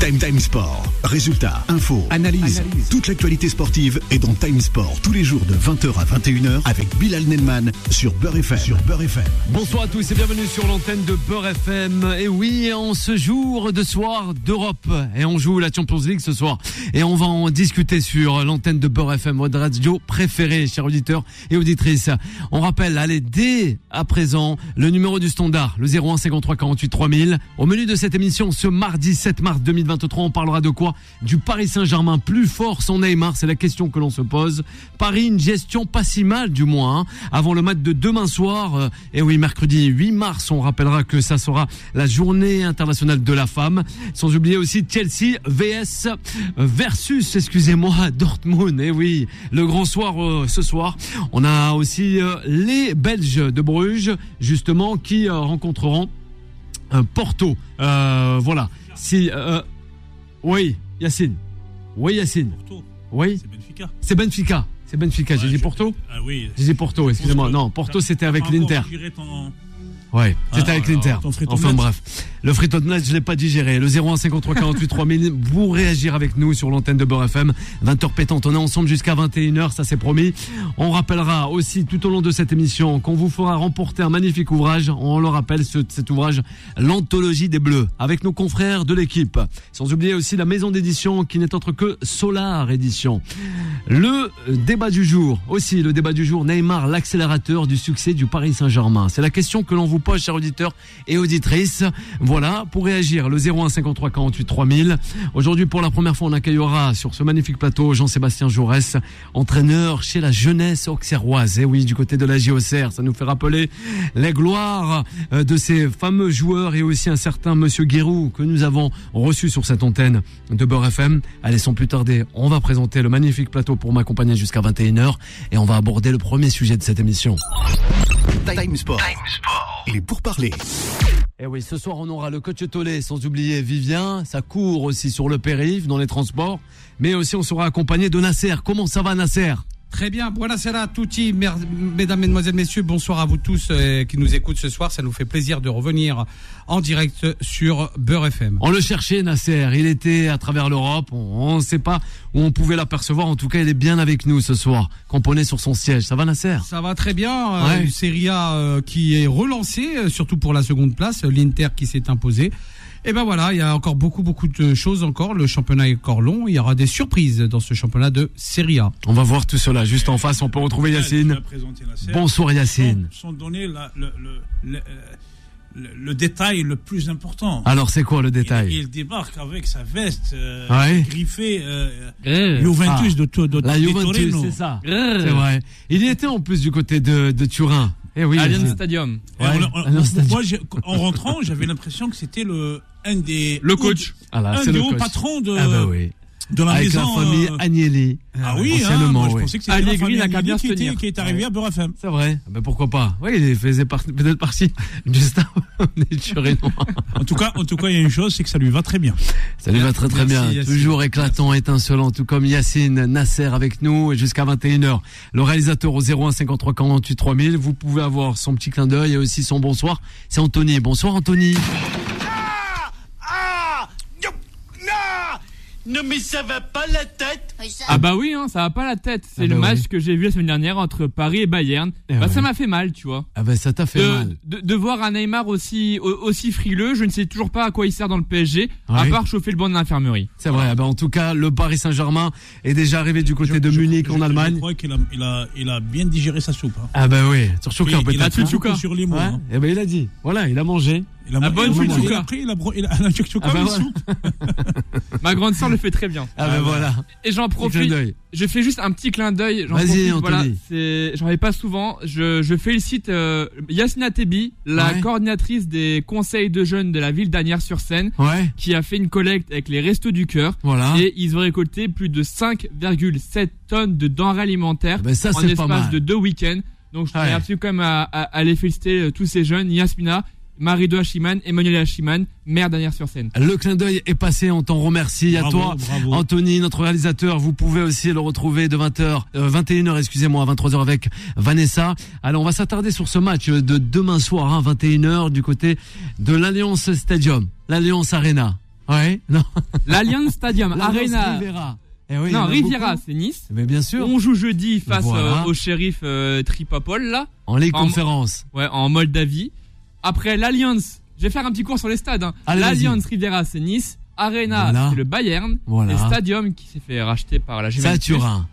Time Time Sport. Résultats, infos, analyse. Toute l'actualité sportive est dans Time Sport tous les jours de 20h à 21h avec Bilal Nelman sur Beurre FM. Sur Beurre FM. Bonsoir à tous et bienvenue sur l'antenne de Beurre FM. Et oui, en ce jour de soir d'Europe, et on joue la Champions League ce soir. Et on va en discuter sur l'antenne de Beurre FM, votre radio préférée, chers auditeurs et auditrices. On rappelle, allez, dès à présent, le numéro du standard, le 01 53 48 3000. Au menu de cette émission, ce mardi 7 mars 2020, on parlera de quoi Du Paris Saint-Germain plus fort sans Neymar, c'est la question que l'on se pose. Paris, une gestion pas si mal du moins, hein. avant le match de demain soir. Euh, et oui, mercredi 8 mars, on rappellera que ça sera la journée internationale de la femme. Sans oublier aussi Chelsea VS versus, excusez-moi, Dortmund. Et oui, le grand soir euh, ce soir. On a aussi euh, les Belges de Bruges, justement, qui rencontreront Porto. voilà. Oui, Yacine. Oui, Yacine. Porto. Oui. C'est Benfica. C'est Benfica. C'est Benfica. J'ai dit Porto Ah oui. J'ai dit Porto, excusez-moi. Non, Porto, c'était avec l'Inter. Ouais, c'était Ah, avec alors, l'Inter. Enfin bref. Le friton net, je l'ai pas digéré. Le 01 53 48 3000. Vous réagir avec nous sur l'antenne de Beurre FM. 20h pétante. On est ensemble jusqu'à 21h, ça c'est promis. On rappellera aussi tout au long de cette émission qu'on vous fera remporter un magnifique ouvrage. On le rappelle, ce- cet ouvrage, l'anthologie des Bleus, avec nos confrères de l'équipe. Sans oublier aussi la maison d'édition qui n'est autre que Solar Édition. Le débat du jour, aussi le débat du jour, Neymar, l'accélérateur du succès du Paris Saint-Germain. C'est la question que l'on vous pose, chers auditeurs et auditrices. Voilà, pour réagir, le 01 53 48 3000. Aujourd'hui, pour la première fois, on accueillera sur ce magnifique plateau Jean-Sébastien Jaurès, entraîneur chez la jeunesse auxerroise. Et oui, du côté de la JOCR, ça nous fait rappeler les gloires euh, de ces fameux joueurs et aussi un certain monsieur Guérou que nous avons reçu sur cette antenne de Beurre FM. Allez, sans plus tarder, on va présenter le magnifique plateau pour m'accompagner jusqu'à 21h et on va aborder le premier sujet de cette émission. Time Sport. Il est pour parler. Et oui, ce soir, on aura le coach Tollet, sans oublier Vivien. Ça court aussi sur le périph', dans les transports. Mais aussi, on sera accompagné de Nasser. Comment ça va, Nasser? Très bien, buonasera a tutti, mesdames, mesdemoiselles, messieurs, bonsoir à vous tous euh, qui nous écoutent ce soir. Ça nous fait plaisir de revenir en direct sur Beurre FM. On le cherchait, Nasser. Il était à travers l'Europe. On ne sait pas où on pouvait l'apercevoir. En tout cas, il est bien avec nous ce soir, camponné sur son siège. Ça va, Nasser? Ça va très bien, euh, Ouais. une Serie A euh, qui est relancée, surtout pour la seconde place, l'Inter qui s'est imposé. Et ben voilà, il y a encore beaucoup, beaucoup de choses encore. Le championnat est encore long. Il y aura des surprises dans ce championnat de Serie A. On va voir tout cela. Juste en face, on peut retrouver Yacine. Bonsoir, Yacine. Sans, sans donner la- le, le- le- le- le détail le plus important. Alors, c'est quoi le détail Il, il débarque avec sa veste euh, Ouais. griffée euh, Euh, Juventus Ah. de, de, de La Juventus, Torino. c'est ça. C'est vrai. Il y était en plus du côté de, de Turin. Eh oui. Allianz. Stadium. Et Ouais. on- Ah moi, j'ai- en rentrant, j'avais l'impression que c'était le un des Le coach. Ah là, un des le hauts coach. patrons de, Ah bah oui. De la Avec maison. la famille euh, Agnelli. Ah oui, hein, moi je oui. pensais que c'était la famille n'a qu'à Agnelli bien qui, était- qui est arrivé à Beurre FM. C'est vrai. Ah ben pourquoi pas? Oui, il faisait par- peut-être partie du staff des Turinois. En tout cas, en tout cas, il y a une chose, c'est que ça lui va très bien. Ça lui va très très Merci, bien. Toujours éclatant, étincelant, tout comme Yacine Nasser avec nous et jusqu'à 21h. Le réalisateur au 01 53 48 3000. Vous pouvez avoir son petit clin d'œil et aussi son bonsoir. C'est Anthony. Bonsoir Anthony. Non mais ça va pas la tête Ah bah oui, hein, ça va pas la tête. C'est Ah le bah match oui. que j'ai vu la semaine dernière entre Paris et Bayern. Eh bah ouais. ça m'a fait mal, tu vois. Ah ben ça t'a fait De, mal. de, de voir un Neymar aussi au- aussi frileux, je ne sais toujours pas à quoi il sert dans le PSG, à Ouais. part chauffer le banc de l'infirmerie. C'est vrai. Ah ben en tout cas, le Paris Saint-Germain est déjà arrivé du côté Je- de je- Munich je- en Je Allemagne. crois qu'il a, il a, il a bien digéré sa soupe. hein. Ah ben oui. Surtout Il, il peut-être. a hein. pris beaucoup sur les mots. Ouais. hein. Eh ben il a dit. Voilà, il a mangé. La bonne chouchouka. il a pris, il a, bro- il a, il a chouchouka, Ah bah voilà. soupe. Ma grande sœur le fait très bien. Ah ben voilà. Et j'en profite. Je fais juste un petit clin d'œil. Vas-y. Voilà, j'en ai pas souvent. Je, je félicite euh, Yasmina Tebi, la Ouais. coordinatrice des conseils de jeunes de la ville d'Anières-sur-Seine, Ouais. qui a fait une collecte avec les Restos du Cœur. Voilà. Et ils ont récolté plus de 5,7 tonnes de denrées alimentaires Ah ben ça en c'est pas espace mal. de deux week-ends. Donc je tenais Ouais. absolument quand même à, à, à les féliciter euh, tous ces jeunes, Yasmina, Marie de Hachiman, Emmanuel Hachiman, maire d'Anières-sur-Seine. Le clin d'œil est passé, on t'en remercie. À toi, bravo. Anthony, notre réalisateur. Vous pouvez aussi le retrouver de 20h, euh, 21h, excusez-moi, à 23h avec Vanessa. Alors, on va s'attarder sur ce match de demain soir, hein, 21h, du côté de l'Alliance Stadium, l'Alliance Arena. Ouais, non. L'Allianz Stadium, L'Alliance Arena. Riviera. Eh oui, non, Riviera, c'est Nice. Mais bien sûr. On joue jeudi face Voilà. euh, au shérif euh, Tripapol, là. En Ligue En- Conférence. Ouais, en Moldavie. Après l'Alliance, je vais faire un petit cours sur les stades. Hein. L'Alliance Riviera, c'est Nice. Arena, Voilà. c'est le Bayern. Voilà. Et Stadium qui s'est fait racheter par la Juventus. Turin.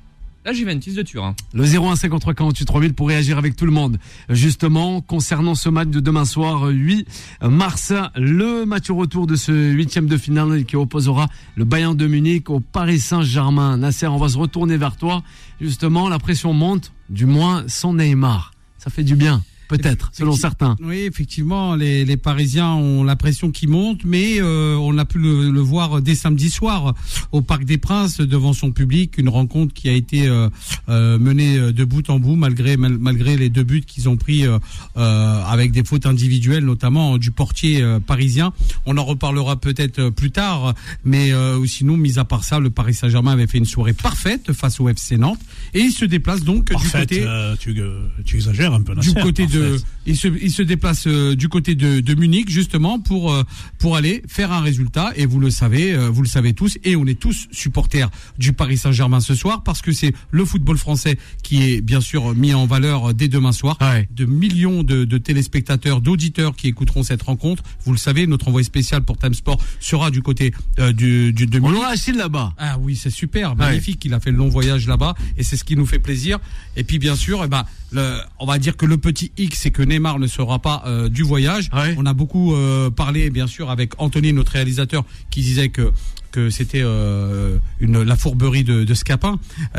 La Juventus de Turin. Le 0153 48 3000 pour réagir avec tout le monde. Justement, concernant ce match de demain soir, euh, 8 mars, le match au retour de ce huitième de finale qui opposera le Bayern de Munich au Paris Saint-Germain. Nasser, on va se retourner vers toi. Justement, la pression monte, du moins sans Neymar. Ça fait du bien, peut-être, selon certains. Oui, effectivement, les, les Parisiens ont la pression qui monte, mais euh, on a pu le, le voir dès samedi soir au Parc des Princes devant son public, une rencontre qui a été euh, euh, menée de bout en bout malgré mal- malgré les deux buts qu'ils ont pris euh, euh, avec des fautes individuelles, notamment du portier euh, parisien. On en reparlera peut-être euh, plus tard, mais euh, sinon, mis à part ça, le Paris Saint-Germain avait fait une soirée parfaite face au FC Nantes et il se déplace donc du côté euh, tu, euh, tu exagères un peu. du côté de il se il se déplace euh, du côté de, de Munich justement pour euh, pour aller faire un résultat et vous le savez euh, vous le savez tous et on est tous supporters du Paris Saint-Germain ce soir parce que c'est le football français qui est bien sûr mis en valeur dès demain soir Ouais. de millions de, de téléspectateurs d'auditeurs qui écouteront cette rencontre vous le savez notre envoyé spécial pour Time Sport sera du côté euh, du, du de On là-bas. ah oui, c'est super, magnifique. Il a fait le long voyage là-bas et c'est ce qui nous fait plaisir. Et puis bien sûr, eh ben, le, on va dire que le petit X, c'est que Neymar ne sera pas euh, du voyage. Ouais. On a beaucoup euh, parlé, bien sûr, avec Anthony, notre réalisateur, qui disait que que c'était euh, une la fourberie de, de Scapin,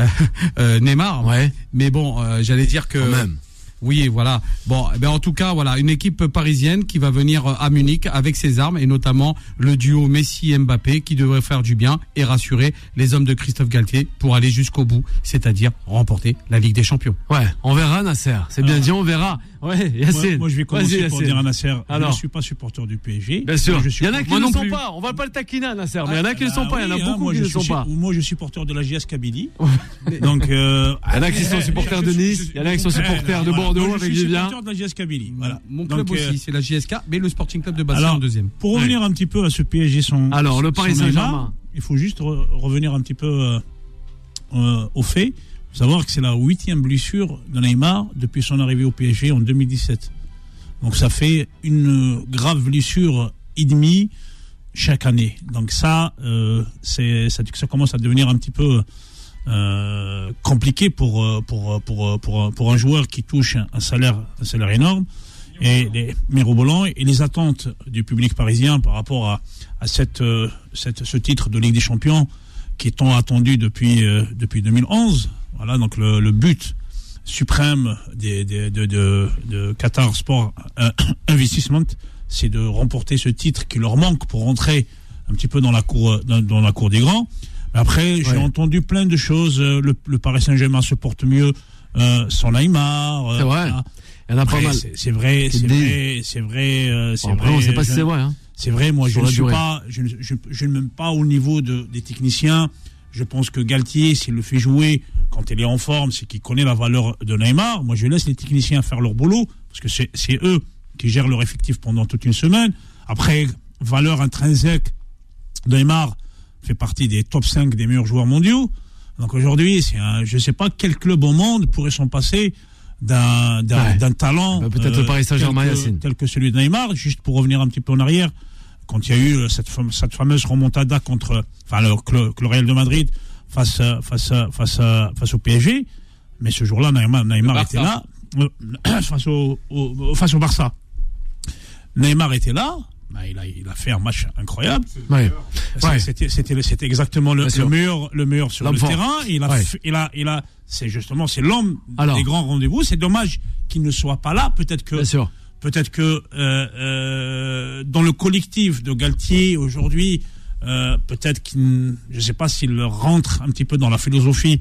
Neymar. Ouais. Mais bon, j'allais dire que Quand même. oui, voilà. Bon, eh ben en tout cas, voilà, une équipe parisienne qui va venir à Munich avec ses armes et notamment le duo Messi-Mbappé qui devrait faire du bien et rassurer les hommes de Christophe Galtier pour aller jusqu'au bout, c'est-à-dire remporter la Ligue des Champions. Ouais, on verra Nasser. C'est bien Alors- dit, on verra. Ouais, Moi, Yacine. moi, je vais commencer Yacine. dire à Nasser, je Alors. ne suis pas supporter du PSG. Bien sûr. Je suis Il y en a qui Moi ne sont plus. pas. On va pas le taquiner, Nasser. Mais il y en a qui ne Ah, sont pas. Il y en a hein, beaucoup moi, qui je ne sont suis- pas. Moi, je suis supporter de la JS Kabylie. Donc, euh, Il y en a qui sont supporters de Nice. Il y en a qui sont supporters de. Bordeaux Moi, je avec suis Vivien. supporter de la JS Kabylie. Voilà. Mon club Donc, euh, aussi, c'est la JSK, mais le Sporting Club de Bastia en deuxième. Pour revenir un petit peu à ce PSG son. Alors, le Paris Saint-Germain. Il faut juste re- revenir un petit peu euh, euh, savoir que c'est la huitième blessure de Neymar depuis son arrivée au PSG en 2017. Donc ça fait une grave blessure et demie chaque année. Donc ça, euh, c'est ça, commence à devenir un petit peu euh, compliqué pour, euh, pour, pour, pour, pour un joueur qui touche un salaire, un salaire énorme et les mirobolants et les attentes du public parisien par rapport à, à cette, cette, ce titre de Ligue des Champions qui est tant attendu depuis, depuis 2011. Voilà, donc le, le but suprême des, des, de, de, de Qatar Sport euh, Investment, c'est de remporter ce titre qui leur manque pour rentrer un petit peu dans la cour, dans, dans la cour des grands. Mais après, j'ai entendu plein de choses. euh, Le, le Paris Saint-Germain se porte mieux euh, sans Neymar. euh, C'est vrai. voilà. Il y en a pas mal. c'est- C'est vrai, C'est c'est vrai, c'est vrai, euh, c'est Bon, Après, vrai. on sait pas si c'est vrai. hein. c'est vrai, moi, je ne suis durée. pas, je, ne- je, je ne m'aime pas au niveau de, des techniciens. Je pense que Galtier, s'il le fait jouer quand il est en forme, c'est qu'il connaît la valeur de Neymar. Moi, je laisse les techniciens faire leur boulot parce que c'est eux qui gèrent leur effectif pendant toute une semaine. Après, valeur intrinsèque, Neymar fait partie des top 5 des meilleurs joueurs mondiaux. Donc aujourd'hui, je ne sais pas quel club au monde pourrait s'en passer d'un Ouais. talent Bah, peut-être le Paris Saint-Germain, tel que- Yacine. tel que celui de Neymar. Juste pour revenir un petit peu en arrière, quand il y a eu euh, cette, fam- cette fameuse remontada contre, enfin le, le Real de Madrid face à- face à- face à- face au PSG, mais ce jour-là, Neymar, Neymar était là euh, face au, au- face au Barça. Neymar était là. bah, il, a, il a fait un match incroyable. Ouais. C'est- Ouais. C'était, c'était, c'était exactement le, le meilleur, le meilleur sur le terrain. Il a, Ouais. il a, il a, c'est justement, c'est l'homme des grands rendez-vous. C'est dommage qu'il ne soit pas là. Peut-être que, peut-être que euh, euh, dans le collectif de Galtier aujourd'hui, euh, peut-être qu'il, je sais pas s'il rentre un petit peu dans la philosophie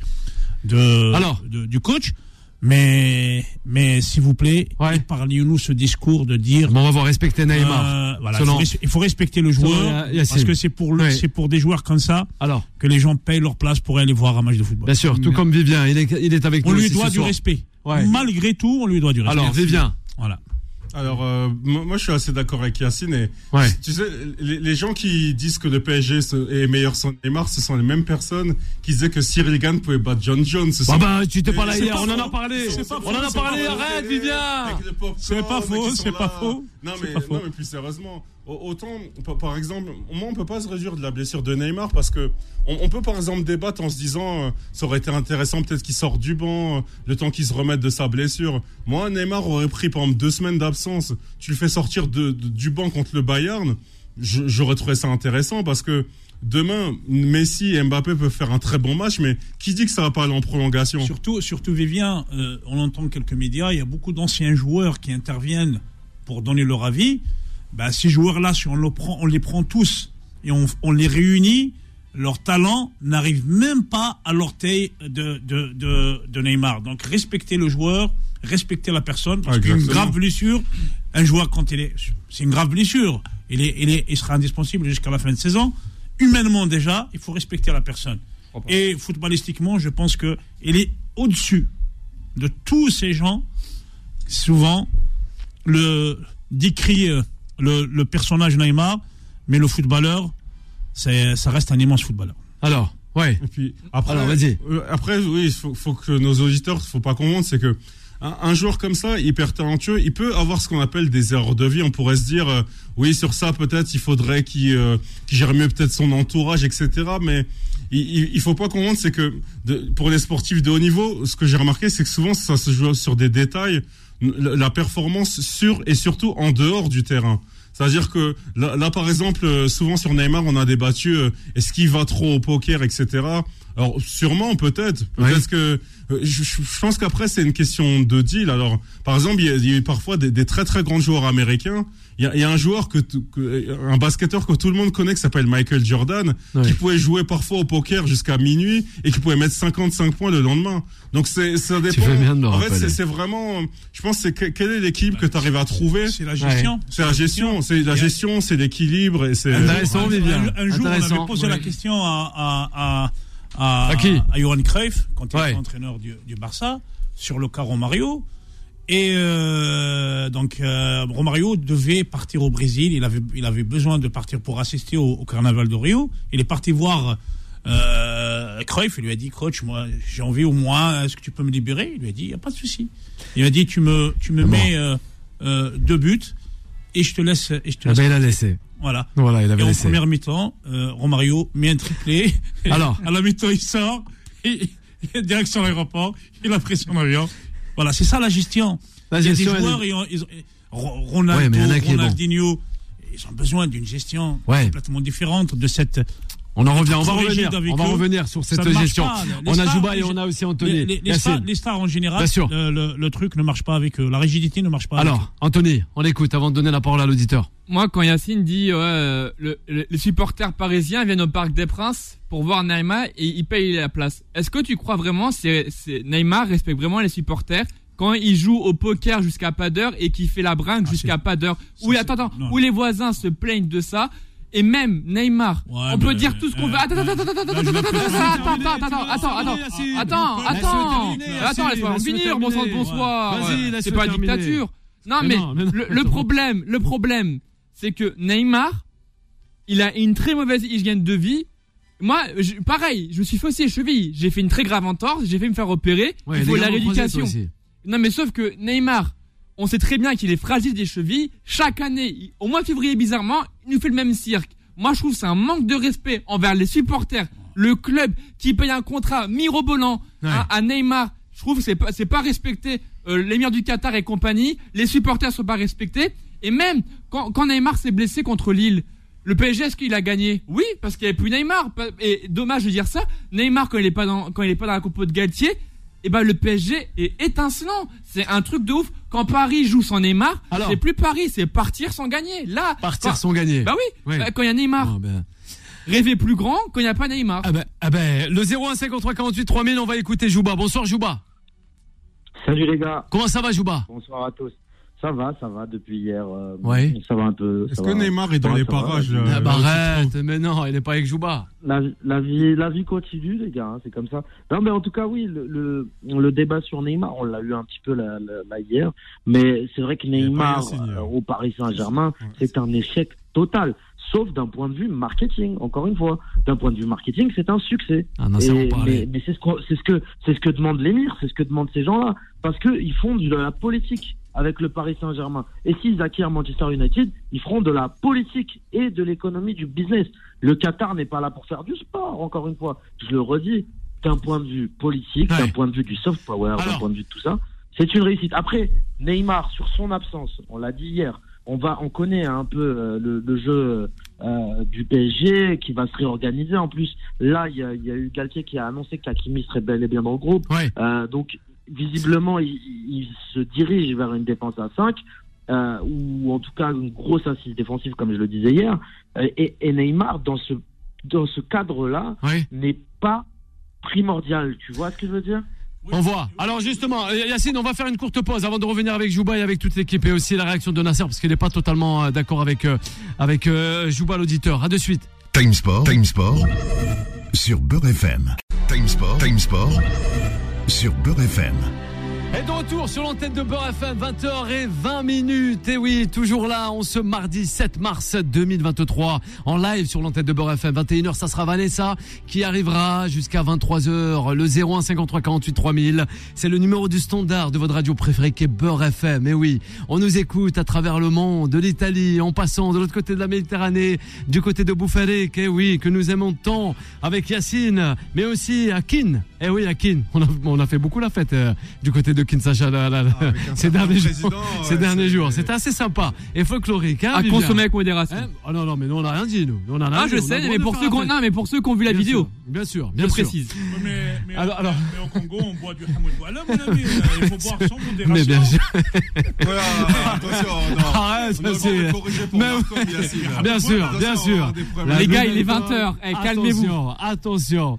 de, Alors. de- du coach. Mais, mais s'il vous plaît, Ouais. épargnez-nous ce discours de dire Bon, on va voir respecter Neymar. euh, voilà, Selon- il, faut res- il faut respecter le joueur Selon Yacine. parce que c'est pour le- Ouais. c'est pour des joueurs comme ça Alors, que les gens payent leur place pour aller voir un match de football. bien sûr, tout comme Vivien, il est, il est avec on nous lui aussi doit ce du soir. respect. Ouais. Malgré tout, on lui doit du respect. Alors, Vivien, Voilà. Alors, euh, moi, je suis assez d'accord avec Yacine. Et, Ouais. Tu sais, les, les gens qui disent que le PSG est meilleur sans Neymar, ce sont les mêmes personnes qui disaient que Cyril Gann pouvait battre John Jones. Ce Bah bah, tu t'es pas là hier, on en a parlé. On faux, en a parlé, arrête. Vivien. C'est pas faux, c'est pas faux. Non mais, plus sérieusement, autant par- exemple, moi on peut pas se réjouir de la blessure de Neymar parce que on, peut par exemple débattre en se disant euh, ça aurait été intéressant peut-être qu'il sorte du banc euh, le temps qu'il se remette de sa blessure. Moi Neymar aurait pris par exemple deux semaines d'absence, tu le fais sortir du banc contre le Bayern, j'aurais trouvé ça intéressant parce que demain Messi et Mbappé peuvent faire un très bon match, mais qui dit que ça va pas aller en prolongation? Surtout, surtout Vivien, euh, on entend quelques médias, il y a beaucoup d'anciens joueurs qui interviennent pour donner leur avis. Bah, ces joueurs-là, si on, le prend, on les prend tous et on, on les réunit, leur talent n'arrive même pas à l'orteil de, de, de, de Neymar. Donc respectez le joueur, respectez la personne, parce Ah, qu'une grave blessure, un joueur quand il est, c'est une grave blessure, il est, il est, il sera indispensable jusqu'à la fin de saison. Humainement déjà, il faut respecter la personne. Et footballistiquement, je pense que il est au-dessus de tous ces gens. Souvent, le décrit euh, le, le personnage Neymar, mais le footballeur, c'est, ça reste un immense footballeur. Alors, ouais. Et puis après, Alors, vas-y. euh, après, oui, il faut, faut que nos auditeurs, faut pas qu'on monte, c'est que un, un joueur comme ça, hyper talentueux, il peut avoir ce qu'on appelle des erreurs de vie. On pourrait se dire, euh, oui, sur ça, peut-être, il faudrait qu'il euh, qu'il gère mieux peut-être son entourage, etc. Mais il, il, il faut pas qu'on monte, c'est que de- pour les sportifs de haut niveau, ce que j'ai remarqué, c'est que souvent, ça se joue sur des détails, la, performance sur et surtout en dehors du terrain. C'est-à-dire que là, là, par exemple, euh, souvent sur Neymar, on a débattu euh, est-ce qu'il va trop au poker, etc. Alors sûrement, peut-être, peut-être que euh, je, je- je pense qu'après c'est une question de deal. Alors, par exemple, il y a, il y a eu parfois des, des très très grands joueurs américains. Il y a, il y a un joueur que, un basketteur que tout le monde connaît qui s'appelle Michael Jordan, Ouais. qui pouvait jouer parfois au poker jusqu'à minuit et qui pouvait mettre 55 points le lendemain. Donc c'est ça dépend. fais bien de me en fait, c'est c'est vraiment. Je pense c'est que- quel est l'équilibre que tu arrives à trouver? C'est la gestion. C'est la gestion, c'est la gestion, c'est l'équilibre et c'est. Intéressant, un, Vivien. un- un jour, on avait posé la question à, à, à, à, Johan Cruyff, quand il Ouais. était entraîneur du, du Barça, sur le cas Romario. Et euh, donc, euh, Romario devait partir au Brésil. Il avait, il avait besoin de partir pour assister au, au Carnaval de Rio. Il est parti voir euh, Cruyff. Il lui a dit, coach, moi, j'ai envie au moins, est-ce que tu peux me libérer? Il lui a dit, il n'y a pas de souci. Il a dit, tu me, tu me mets deux buts et je te laisse. Et je te Ah laisse ben, il a laissé. Voilà. Voilà, il avait Et en laissé. première mi-temps, euh, Romario met un triplé. Alors à la mi-temps, il sort. Et, et direction l'aéroport. Il a pris son avion. Voilà, c'est ça la gestion. La Il y a des gestion, joueurs, est- ils Ronaldo, Ouais, en est bon. Ronaldinho, ils ont besoin d'une gestion Ouais. complètement différente de cette. On en revient, on va revenir. avec On va revenir sur cette gestion. pas. On a Jouba et on a aussi Anthony. Les, les- les Yacine. stars, les stars en général, Bien sûr. Le, le- le truc ne marche pas avec eux. La rigidité ne marche pas avec eux. Alors, Anthony, on l'écoute avant de donner la parole à l'auditeur. Moi, quand Yacine dit ouais, euh, le- le- les supporters parisiens viennent au Parc des Princes pour voir Neymar et ils payent la place. Est-ce que tu crois vraiment c'est Neymar respecte vraiment les supporters quand il joue au poker jusqu'à pas d'heure et qu'il fait la bringue Ah, jusqu'à pas d'heure? Où attends, attends, non. où les voisins se plaignent de ça et même Neymar, on peut dire tout ce qu'on euh, veut. Attends, euh, attends, attends, attends, attends, attends, attends, attends, attends, attends, attends, attends, Yacine. attends, Laisse-le attends, terminer, attends, laisse-moi en finir, bon sang de bonsoir. C'est pas terminer. dictature. Non, Mais le, problème, le problème, c'est que Neymar, il a une très mauvaise hygiène de vie. Moi, je- pareil, je me suis faussé les chevilles. J'ai fait une très grave entorse, j'ai fait me faire opérer. Ouais, il faut la rééducation. Non, mais sauf que Neymar, on sait très bien qu'il est fragile des chevilles. Chaque année, au mois de février, bizarrement, il nous fait le même cirque. Moi, je trouve que c'est un manque de respect envers les supporters, le club qui paye un contrat mirobolant Ouais. à, à Neymar. Je trouve que c'est pas, c'est pas respecté euh, l'émir du Qatar et compagnie. Les supporters sont pas respectés. Et même quand, quand Neymar s'est blessé contre Lille, le PSG, est-ce qu'il a gagné? Oui, parce qu'il n'y avait plus Neymar. Et dommage de dire ça. Neymar, quand il est pas dans, quand il est pas dans la compo de Galtier, eh ben le PSG est étincelant. C'est un truc de ouf. Quand Paris joue sans Neymar, Alors c'est plus Paris, c'est partir sans gagner. Là, Partir sans gagner. Bah oui. Ouais. Bah, quand il y a Neymar, Ah ben, rêver plus grand quand il n'y a pas Neymar. ah ben, ah ben, le 0153 48 3000, on va écouter Jouba. Bonsoir Jouba. Salut les gars, Comment ça va Jouba? Bonsoir à tous. Ça va, ça va depuis hier. euh, Ouais. Ça va un peu. Est-ce que va. Neymar est dans les va, parages la vie- euh, bah arrête, mais non, il est pas avec Jouba. La, la vie, la vie continue, les gars. hein, c'est comme ça. Non, mais en tout cas, oui, le, le, le débat sur Neymar, on l'a eu un petit peu là, là- là hier. Mais c'est vrai que Neymar hier. euh, au Paris Saint-Germain, Ouais. c'est un échec total. Sauf d'un point de vue marketing. Encore une fois, d'un point de vue marketing, c'est un succès. Ah non, Et- mais mais c'est ce, ce que c'est ce que demande l'émir, c'est ce que demandent ces gens-là, parce que ils font de la politique avec le Paris Saint-Germain. Et s'ils acquièrent Manchester United, ils feront de la politique et de l'économie du business. Le Qatar n'est pas là pour faire du sport, encore une fois. Je le redis, d'un point de vue politique, Ouais. d'un point de vue du soft power, d'un point de vue de tout ça, c'est une réussite. Après, Neymar, sur son absence, on l'a dit hier, on va, on connaît un peu euh, le, le jeu euh, du PSG qui va se réorganiser. En plus, là, il y a, il y a eu Galtier qui a annoncé qu'Akimi serait bel et bien dans le groupe. Ouais. Euh, donc, visiblement, il, il se dirige vers une défense à 5, euh, ou en tout cas une grosse assise défensive, comme je le disais hier. Euh, et, et Neymar, dans ce, dans ce cadre-là, Oui. n'est pas primordial. Tu vois ce que je veux dire? On voit. Alors justement, euh, Yacine, on va faire une courte pause avant de revenir avec Jouba et avec toute l'équipe et aussi la réaction de Nasser parce qu'il n'est pas totalement d'accord avec avec euh, Jouba l'auditeur. À de suite. Time Sport, Time Sport sur Beurre FM. Time Sport, Time Sport sur Beurre FM. Et de retour sur l'antenne de Beurre FM, 20h20 minutes. Et oui, toujours là, on ce mardi 7 mars 2023, en live sur l'antenne de Beurre FM, 21h, ça sera Vanessa qui arrivera jusqu'à 23h. Le 01 53 48 3000, c'est le numéro du standard de votre radio préférée qui est Beurre FM. Et oui, on nous écoute à travers le monde, de l'Italie, en passant de l'autre côté de la Méditerranée, du côté de Bouffalek, et oui, que nous aimons tant avec Yacine, mais aussi Akin. Eh oui, Akin, on a, on a fait beaucoup la fête euh, du côté de Kinshasa là, là, là, Ah, ces derniers jours. président, ces ouais, derniers c'est- jours. C'était assez sympa et folklorique. Hein, À Vivian consommer avec modération. Hein oh non, non, mais nous on n'a rien dit, nous. Nous, on a rien Ah, dit, je on sais, mais de pour ceux non, mais pour ceux qui ont vu la Bien vidéo, sûr, bien sûr, je bien sûr. précise. Mais, mais, Alors- alors- mais au Congo, on boit du Hamoud Bouala, mon ami. Il faut boire sans modération. Mais bien sûr. Voilà, attention, non. Doit ça, c'est-. Bien sûr, Attention, bien sûr. Les gars, il est fois. 20h. Eh, calmez-vous. Attention, attention.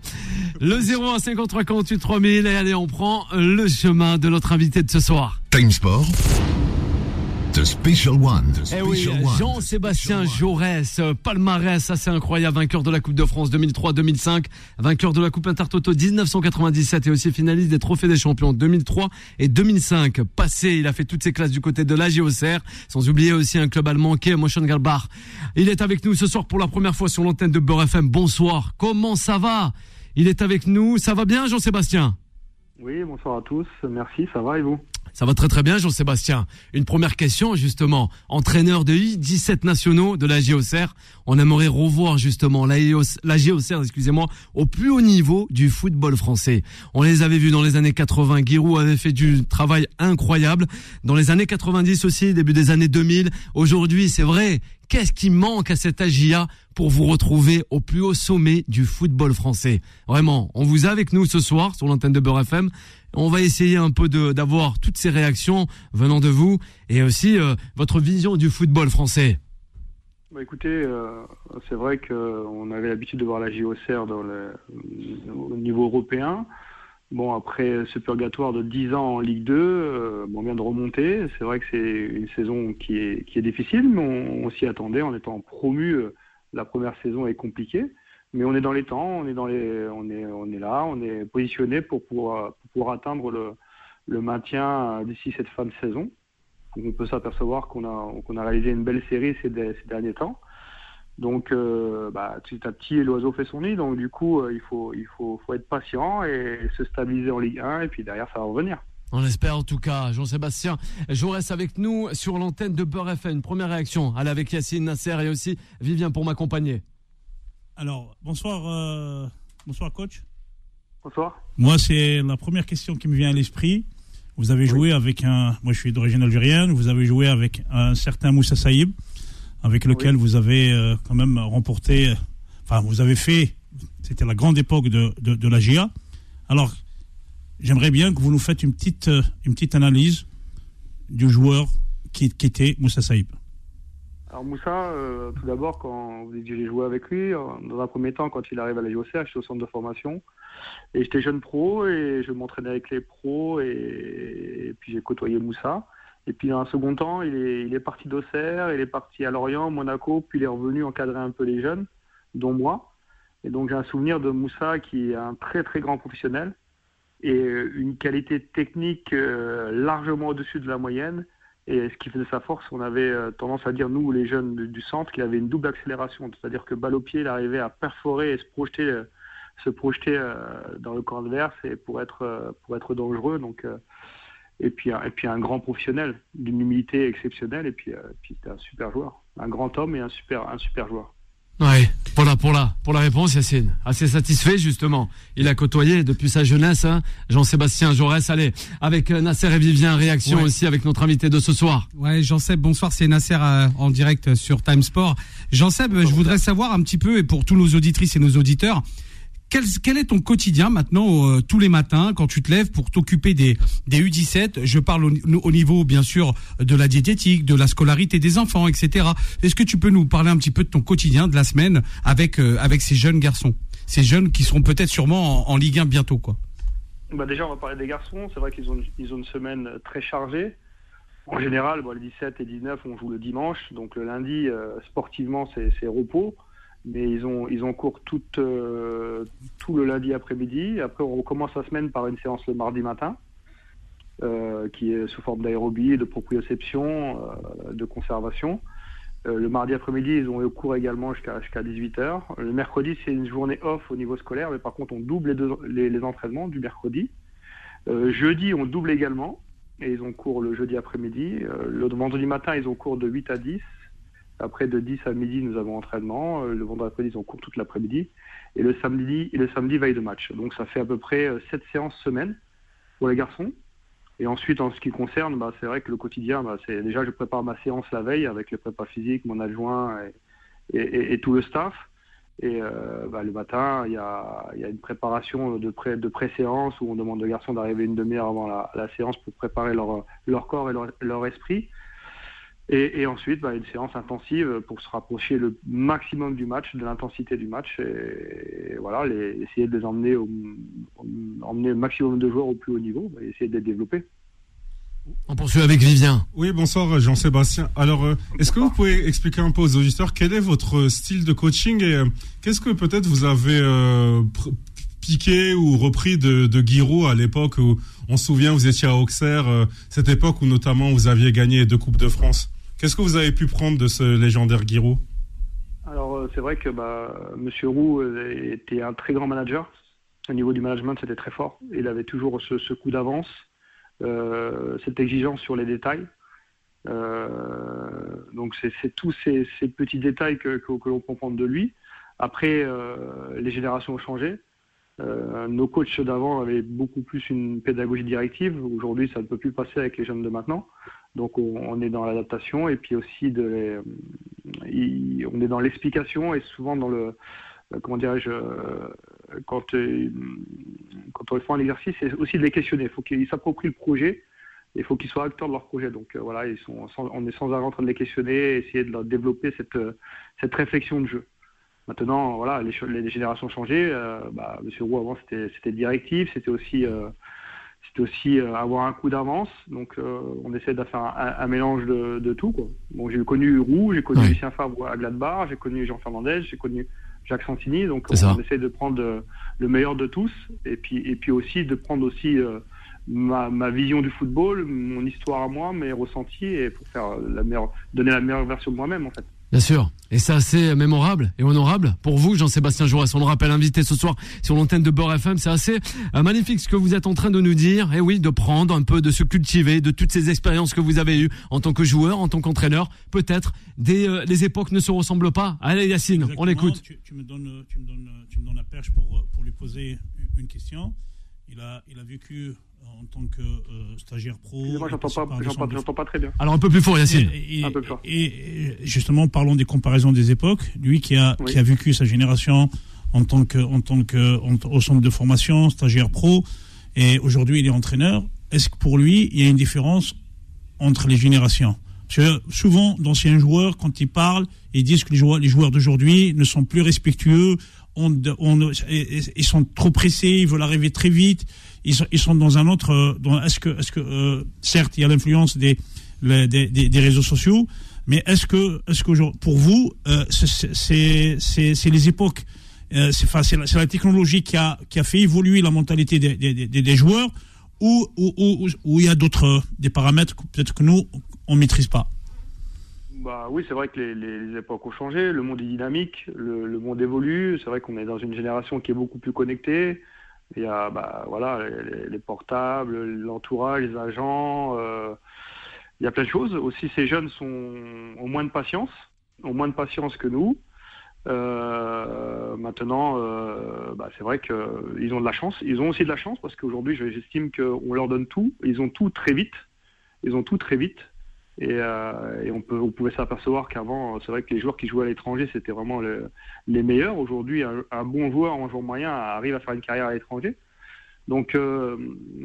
Le 01 53 48 3000 et allez, on prend le chemin de notre invité de ce soir. Time Sport. The Special One. The Eh oui, Special. Jean-Sébastien Jaurès, euh, palmarès assez incroyable, vainqueur de la Coupe de France 2003-2005, vainqueur de la Coupe Intertoto 1997 et aussi finaliste des Trophées des Champions 2003 et 2005. Passé, il a fait toutes ses classes du côté de la Auxerre, sans oublier aussi un club allemand qui est Mönchengladbach. Il est avec nous ce soir pour la première fois sur l'antenne de Beurre FM. Bonsoir, comment ça va? Il est avec nous, ça va bien Jean-Sébastien? Oui, bonsoir à tous. Merci, ça va et vous? Ça va très très bien, Jean-Sébastien. Une première question, justement. Entraîneur de I-17 nationaux de la GOCR, on aimerait revoir justement la, la GOCR, excusez-moi, au plus haut niveau du football français. On les avait vus dans les années 80. Giroud avait fait du travail incroyable. Dans les années 90 aussi, début des années 2000. Aujourd'hui, c'est vrai. Qu'est-ce qui manque à cette AGIA pour vous retrouver au plus haut sommet du football français? Vraiment, on vous a avec nous ce soir sur l'antenne de Beurre FM. On va essayer un peu d'avoir toutes ces réactions venant de vous et aussi euh, votre vision du football français. bah, Écoutez, euh, c'est vrai qu'on avait l'habitude de voir la JOCR dans le, au niveau européen. Bon, après ce purgatoire de 10 ans en Ligue 2, euh, on vient de remonter. C'est vrai que c'est une saison qui est, qui est difficile, mais on, s'y attendait en étant promu. euh, La première saison est compliquée, mais on est dans les temps, on est, dans les, on est, on est là, on est positionné pour pouvoir, pour atteindre le, le maintien euh, d'ici cette fin de saison. On peut s'apercevoir qu'on a, qu'on a réalisé une belle série ces derniers temps. Donc euh, bah, petit à petit, l'oiseau fait son nid. Donc du coup, euh, il, faut, il faut, faut être patient et se stabiliser en Ligue 1. Et puis derrière, ça va revenir. On espère en tout cas, Jean-Sébastien. Je reste avec nous sur l'antenne de Beurre FM. Une première réaction. Allez avec Yacine Nasser et aussi Vivien pour m'accompagner. Alors, bonsoir, euh, bonsoir coach. Bonsoir. Moi, c'est la première question qui me vient à l'esprit. Vous avez joué avec un. Moi, je suis d'origine algérienne. Vous avez joué avec un certain Moussa Saïb, avec lequel vous avez euh, quand même remporté. Enfin, vous avez fait. C'était la grande époque de, de, de la GIA. Alors, j'aimerais bien que vous nous faites une petite, euh, une petite analyse du joueur qui, qui était Moussa Saïb. Alors Moussa, euh, tout d'abord, quand vous j'ai joué avec lui, euh, dans un premier temps, quand il arrive à la JOCR, j'étais au centre de formation. Et j'étais jeune pro et je m'entraînais avec les pros et, et puis j'ai côtoyé Moussa. Et puis, dans un second temps, il est, il est parti d'Auxerre, il est parti à Lorient, Monaco, puis il est revenu encadrer un peu les jeunes, dont moi. Et donc, j'ai un souvenir de Moussa qui est un très, très grand professionnel et euh, une qualité technique euh, largement au-dessus de la moyenne. Et ce qui faisait sa force, on avait euh, tendance à dire, nous, les jeunes du, centre, qu'il avait une double accélération. C'est-à-dire que balle au pied, il arrivait à perforer et se projeter, se projeter dans le camp adverse et pour être, pour être dangereux. Donc, et, puis, un- et puis un grand professionnel, d'une humilité exceptionnelle. Et puis, euh, puis c'était un super joueur. Un grand homme et un super, un super joueur. Ouais, voilà pour la, pour la réponse, Yacine. Assez satisfait, justement. Il a côtoyé depuis sa jeunesse hein, Jean-Sébastien Jaurès. Allez, avec euh, Nasser et Vivien, réaction Ouais. aussi avec notre invité de ce soir. Ouais, Jean-Seb, bonsoir, c'est Nasser euh, en direct sur Time Sport. Jean-Seb, je voudrais savoir un petit peu, et pour tous nos auditrices et nos auditeurs, quel, est ton quotidien maintenant, euh, tous les matins, quand tu te lèves pour t'occuper des, des U17 Je parle au, au niveau, bien sûr, de la diététique, de la scolarité des enfants, etc. Est-ce que tu peux nous parler un petit peu de ton quotidien de la semaine avec, euh, avec ces jeunes garçons? Ces jeunes qui seront peut-être sûrement en, Ligue 1 bientôt, quoi. Bah déjà, on va parler des garçons. C'est vrai qu'ils ont, ils ont une semaine très chargée. En général, bon, les 17 et 19, on joue le dimanche. Donc le lundi, euh, sportivement, c'est repos. Mais ils ont, ils ont cours tout, euh, tout le lundi après-midi. Après, on recommence la semaine par une séance le mardi matin, euh, qui est sous forme d'aérobie, de proprioception, euh, de conservation. Le mardi après-midi, ils ont cours également jusqu'à jusqu'à 18h. Le mercredi, c'est une journée off au niveau scolaire, mais par contre, on double les, deux- les, entraînements du mercredi. Jeudi, on double également, et ils ont cours le jeudi après-midi. Le vendredi matin, ils ont cours de 8 à 10. Après, de 10 à midi, nous avons entraînement. Euh, le vendredi après-midi, ils ont cours toute l'après-midi. Et le samedi, le samedi, veille de match. Donc, ça fait à peu près euh, 7 séances semaine pour les garçons. Et ensuite, en ce qui concerne, bah, c'est vrai que le quotidien, bah, c'est déjà, je prépare ma séance la veille avec le prépa physique, mon adjoint et, tout le staff. Et euh, bah, le matin, il y a, une préparation de, pré, de pré-séance où on demande aux garçons d'arriver une demi-heure avant la, séance pour préparer leur, corps et leur esprit. Et, et ensuite, bah, une séance intensive pour se rapprocher le maximum du match, de l'intensité du match. Et, et voilà, les, essayer de les emmener, au, emmener le maximum de joueurs au plus haut niveau et essayer de les développer. On poursuit avec Vivien. Oui, bonsoir Jean-Sébastien. Alors, euh, est-ce que vous pouvez expliquer un peu aux auditeurs quel est votre style de coaching et euh, qu'est-ce que peut-être vous avez euh, piqué ou repris de, de Giroud à l'époque où on se souvient vous étiez à Auxerre, euh, cette époque où notamment vous aviez gagné deux coupes de France? Qu'est-ce que vous avez pu prendre de ce légendaire Giroud? Alors, euh, c'est vrai que bah, Monsieur Roux euh, était un très grand manager. Au niveau du management, c'était très fort. Il avait toujours ce, coup d'avance, euh, cette exigence sur les détails. Donc, c'est tous ces, petits détails que, l'on peut prendre de lui. Après, les générations ont changé. Nos coachs d'avant avaient beaucoup plus une pédagogie directive. Aujourd'hui, ça ne peut plus passer avec les jeunes de maintenant. Donc, on, est dans l'adaptation et puis aussi il- on est dans l'explication et souvent dans le euh, comment dirais-je euh, quand euh, quand on fait un exercice c'est aussi de les questionner. Il faut qu'ils s'approprient le projet et il faut qu'ils soient acteurs de leur projet. Donc euh, voilà ils sont on est sans arrêt en train de les questionner essayer de leur développer cette euh, cette réflexion de jeu. Maintenant voilà les, les générations ont changé. Euh, bah, Monsieur Roux avant c'était directif. C'était aussi euh, c'était aussi euh, avoir un coup d'avance. Donc, euh, on essaie de faire un, un mélange de, de tout. Quoi. Bon, j'ai connu Roux, j'ai connu Ouais. Lucien Fabre à Gladbach, j'ai connu Jean Fernandez, j'ai connu Jacques Santini. Donc, C'est on essaie de prendre euh, le meilleur de tous, et puis, et puis aussi de prendre aussi euh, ma, ma vision du football, mon histoire à moi, mes ressentis, et pour faire la meilleure, donner la meilleure version de moi-même, en fait. Bien sûr. Et c'est assez mémorable et honorable pour vous, Jean-Sébastien Jaurès. On le rappelle, invité ce soir sur l'antenne de Beurre FM. C'est assez euh, magnifique ce que vous êtes en train de nous dire. Et oui, de prendre un peu, de se cultiver, de toutes ces expériences que vous avez eues en tant que joueur, en tant qu'entraîneur. Peut-être des euh, les époques ne se ressemblent pas. Allez, Yacine, on Exactement. écoute. Tu, tu me donnes, tu me donnes, tu me donnes la perche pour, euh, pour lui poser une question. Il a, il a vécu en tant que euh, stagiaire pro. Et j'entends pas, j'entends pas très bien. Alors un peu plus fort, Yacine. et, et- Un peu plus fort. et- justement, parlons des comparaisons des époques. Lui qui a, Oui. qui a vécu sa génération en tant que, en tant que, en- au centre de formation, stagiaire pro, et aujourd'hui il est entraîneur. Est-ce que pour lui, il y a une différence entre les générations? Parce que souvent, d'anciens joueurs, quand ils parlent, ils disent que les joueurs, les joueurs d'aujourd'hui ne sont plus respectueux, on, on- ils sont trop pressés, ils veulent arriver très vite, ils sont, ils sont dans un autre. euh, est-ce que, est-ce que, euh, certes, il y a l'influence des des, des- réseaux sociaux. Mais est-ce que, est-ce que pour vous, euh, c'est- les époques, euh, c'est la, technologie qui a, qui a fait évoluer la mentalité des, des, joueurs ou ou- ou- ou il y a d'autres euh, paramètres que peut-être que nous on maîtrise pas? Bah oui, c'est vrai que les, les- les époques ont changé, le monde est dynamique, le, le monde évolue. C'est vrai qu'on est dans une génération qui est beaucoup plus connectée. Il y a bah, voilà, les, les portables, l'entourage, les agents. euh, il y a plein de choses. Aussi, ces jeunes sont, ont moins de patience, ont moins de patience que nous. Euh, maintenant, euh, bah, c'est vrai qu'ils ont de la chance. Ils ont aussi de la chance parce qu'aujourd'hui, je- j'estime qu'on leur donne tout. Ils ont tout très vite. Ils ont tout très vite. Et, euh, et on, peut, on pouvait s'apercevoir qu'avant, c'est vrai que les joueurs qui jouaient à l'étranger, c'était vraiment le- les meilleurs. Aujourd'hui, un, un bon joueur en joueur moyen arrive à faire une carrière à l'étranger. Donc euh,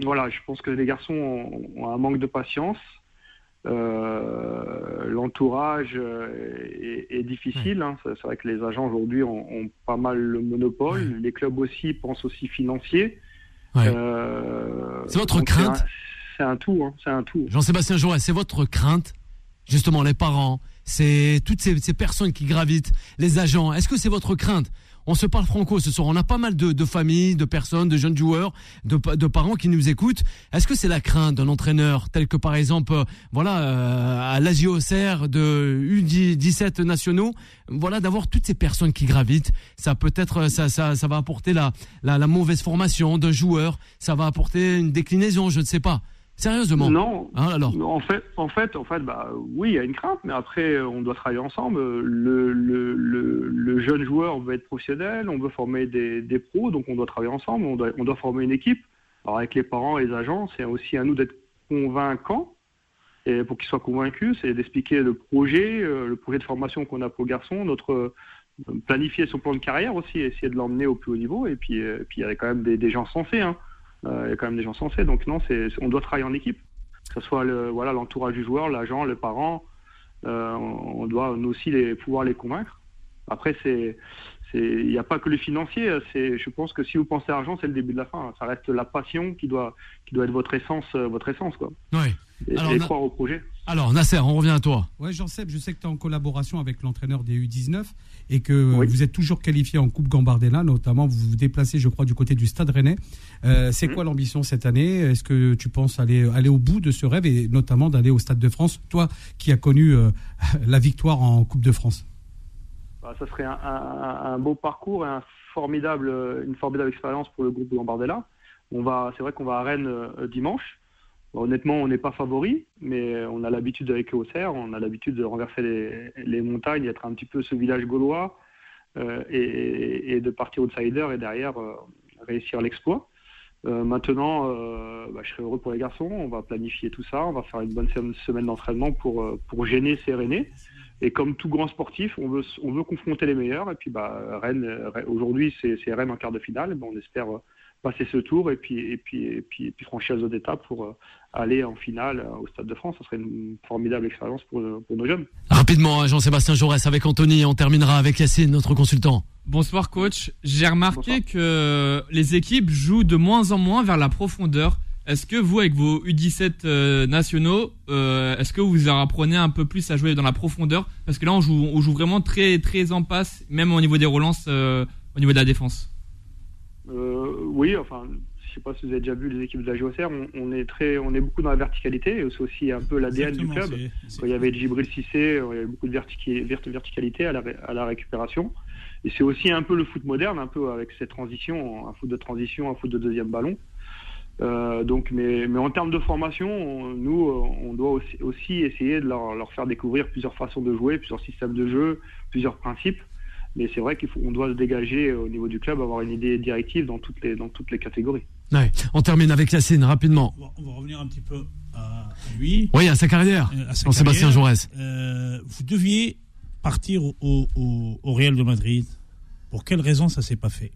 voilà, je pense que les garçons ont, ont un manque de patience. Euh, L'entourage euh, est, est difficile. hein. C'est vrai que les agents aujourd'hui ont, ont pas mal le monopole. Les clubs aussi pensent aussi financier. Ouais. Euh, C'est votre crainte c'est un- tout. hein. C'est un. Jean-Sébastien Jaurès, c'est votre crainte, justement, les parents, c'est toutes ces, personnes qui gravitent, les agents. Est-ce que c'est votre crainte? On se parle franco ce soir. On a pas mal de, familles, de personnes, de jeunes joueurs, de, pa- de parents qui nous écoutent. Est-ce que c'est la crainte d'un entraîneur tel que par exemple, euh, voilà, euh, à de U17 nationaux, voilà, d'avoir toutes ces personnes qui gravitent? Ça peut être, ça, ça, ça va apporter la, la mauvaise formation d'un joueur. Ça va apporter une déclinaison, je ne sais pas. Sérieusement. Non. Hein, alors. En fait, en fait, en fait, bah oui, il y a une crainte, mais après, on doit travailler ensemble. Le, le, le, le jeune joueur veut être professionnel, on veut former des, des pros, donc on doit travailler ensemble. On doit, on doit former une équipe. Alors avec les parents et les agents, c'est aussi à nous d'être convaincants. Et pour qu'ils soient convaincus, c'est d'expliquer le projet, euh, le projet de formation qu'on a pour le garçon, notre euh, planifier son plan de carrière aussi, essayer de l'emmener au plus haut niveau. Et puis, euh, puis il y a quand même des, des gens sensés. Hein. Euh, il y a quand même des gens sensés. Donc non, c'est, on doit travailler en équipe. Que ce soit le, voilà, l'entourage du joueur, l'agent, les parents. Euh, on on doit nous aussi les, pouvoir les convaincre. Après, c'est, il n'y a pas que le financier. C'est, je pense que si vous pensez à argent, c'est le début de la fin. Ça reste la passion qui doit, qui doit être votre essence, euh, votre essence, quoi. Ouais. Et, Alors, et na- croire au projet. Alors, Nasser, on revient à toi. Ouais, Jean-Seb, je sais que tu es en collaboration avec l'entraîneur des U19 et que vous êtes toujours qualifié en Coupe Gambardella, notamment vous vous déplacez, je crois, du côté du Stade Rennais. Euh, c'est quoi l'ambition cette année? Est-ce que tu penses aller, aller au bout de ce rêve et notamment d'aller au Stade de France, toi qui as connu euh, la victoire en Coupe de France Bah, ça serait un, un- un beau parcours et un formidable, une formidable expérience pour le groupe de Gambardella. On va, c'est vrai qu'on va à Rennes euh, dimanche. Bon, honnêtement, on n'est pas favori, mais on a l'habitude avec Auxerre, on a l'habitude de renverser les, montagnes, d'être un petit peu ce village gaulois euh, et, de partir outsider et derrière euh, réussir l'exploit. Euh, maintenant, bah, je serais heureux pour les garçons. On va planifier tout ça. On va faire une bonne sem- semaine d'entraînement pour, gêner ces Rennais. Et comme tout grand sportif, on veut, on veut confronter les meilleurs. Et puis, bah, Rennes, aujourd'hui, c'est Rennes en quart de finale. Ben, on espère passer ce tour et puis, et puis, et puis, et puis franchir les autres étapes pour euh, aller en finale euh, au Stade de France. Ça serait une formidable expérience pour, pour nos jeunes. Rapidement, hein, Jean-Sébastien Jaurès avec Anthony et on terminera avec Yacine, notre consultant. Bonsoir coach. J'ai remarqué que les équipes jouent de moins en moins vers la profondeur. Est-ce que vous, avec vos U17 euh, nationaux, euh, est-ce que vous apprenez un peu plus à jouer dans la profondeur? Parce que là, on joue, on joue vraiment très, très en passe, même au niveau des relances, euh, au niveau de la défense. Euh, oui, enfin, je sais pas si vous avez déjà vu les équipes de la GOCR, on, on est très, on est beaucoup dans la verticalité. et C'est aussi un peu l'ADN du club. Quand il y avait Djibril Cissé, euh, il y avait beaucoup de vertiqui- vert- verticalité à la, ré- à la récupération. Et c'est aussi un peu le foot moderne, un peu avec cette transition, un foot de transition, un foot de deuxième ballon. Euh, donc, mais, mais en termes de formation, on- nous, on doit aussi, aussi essayer de leur, leur faire découvrir plusieurs façons de jouer, plusieurs systèmes de jeu, plusieurs principes. Mais c'est vrai qu'il faut, on doit se dégager euh, au niveau du club, avoir une idée directive dans toutes les, dans toutes les catégories. Ouais. On termine avec Yacine, rapidement. On va revenir un petit peu à lui. Oui, à sa carrière. Euh, à sa carrière. Jaurès. Euh, vous deviez partir au, au- au Real de Madrid. Pour quelle raison ça s'est pas fait?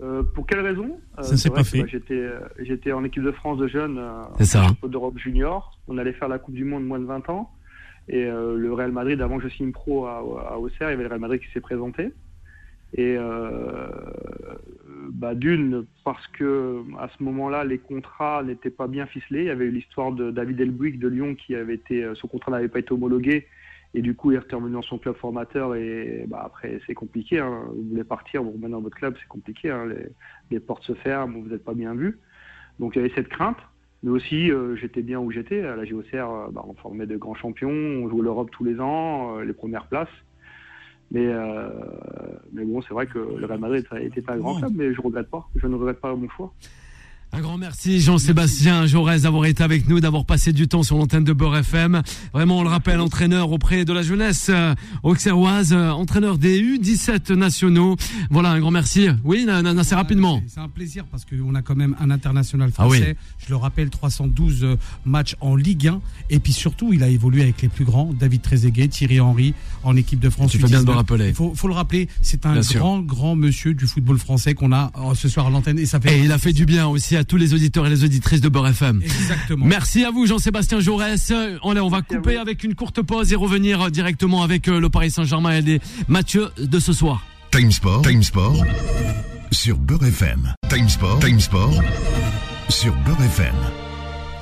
Euh, pour quelle raison? Euh, Ça ne s'est pas fait. bah, J'étais, j'étais en équipe de France de jeunes, euh, d'Europe junior. On allait faire la Coupe du Monde moins de 20 ans. Et euh, le Real Madrid, avant que je signe pro à, à Auxerre, il y avait le Real Madrid qui s'est présenté. Et euh, bah, d'une, parce que à ce moment-là, les contrats n'étaient pas bien ficelés. Il y avait eu l'histoire de David Elbuic de Lyon qui avait été, euh, son contrat n'avait pas été homologué. Et du coup, il est revenu dans son club formateur. Et bah, après, c'est compliqué. Hein. Vous voulez partir, vous revenez dans votre club, c'est compliqué. hein. Les, les portes se ferment, vous n'êtes pas bien vu. Donc il y avait cette crainte. Mais aussi, euh, j'étais bien où j'étais. À la JOCR, euh, bah, on formait de grands champions. On jouait l'Europe tous les ans, euh, les premières places. Mais, euh, mais bon, c'est vrai que le Real Madrid n'était pas un grand club, mais je regrette pas. Je ne regrette pas mon choix. Un grand merci Jean-Sébastien Jaurès d'avoir été avec nous, d'avoir passé du temps sur l'antenne de Beurre FM. Vraiment, on le rappelle, entraîneur auprès de la jeunesse euh, auxerroise, euh, entraîneur des U17 nationaux. Voilà, un grand merci. Oui, Na- Nasser, rapidement. C'est un plaisir parce qu'on a quand même un international Ah oui. français. Je le rappelle, 312 euh, matchs en Ligue 1. Et puis surtout, il a évolué avec les plus grands, David Trezeguet, Thierry Henry, en équipe de France. Tu fais bien de U19. rappeler. Il faut, faut le rappeler, c'est un Bien sûr. grand, grand monsieur du football français qu'on a euh, ce soir à l'antenne. Et ça fait. Et il a fait du bien aussi à tous les auditeurs et les auditrices de Beurre FM. Exactement. Merci à vous Jean-Sébastien Jaurès. Euh, On, on va couper avec une courte pause et revenir euh, directement avec euh, le Paris Saint-Germain et les matchs de ce soir. Time Sport, Time Sport sur Beurre FM. Time Sport, Time Sport sur Beurre FM.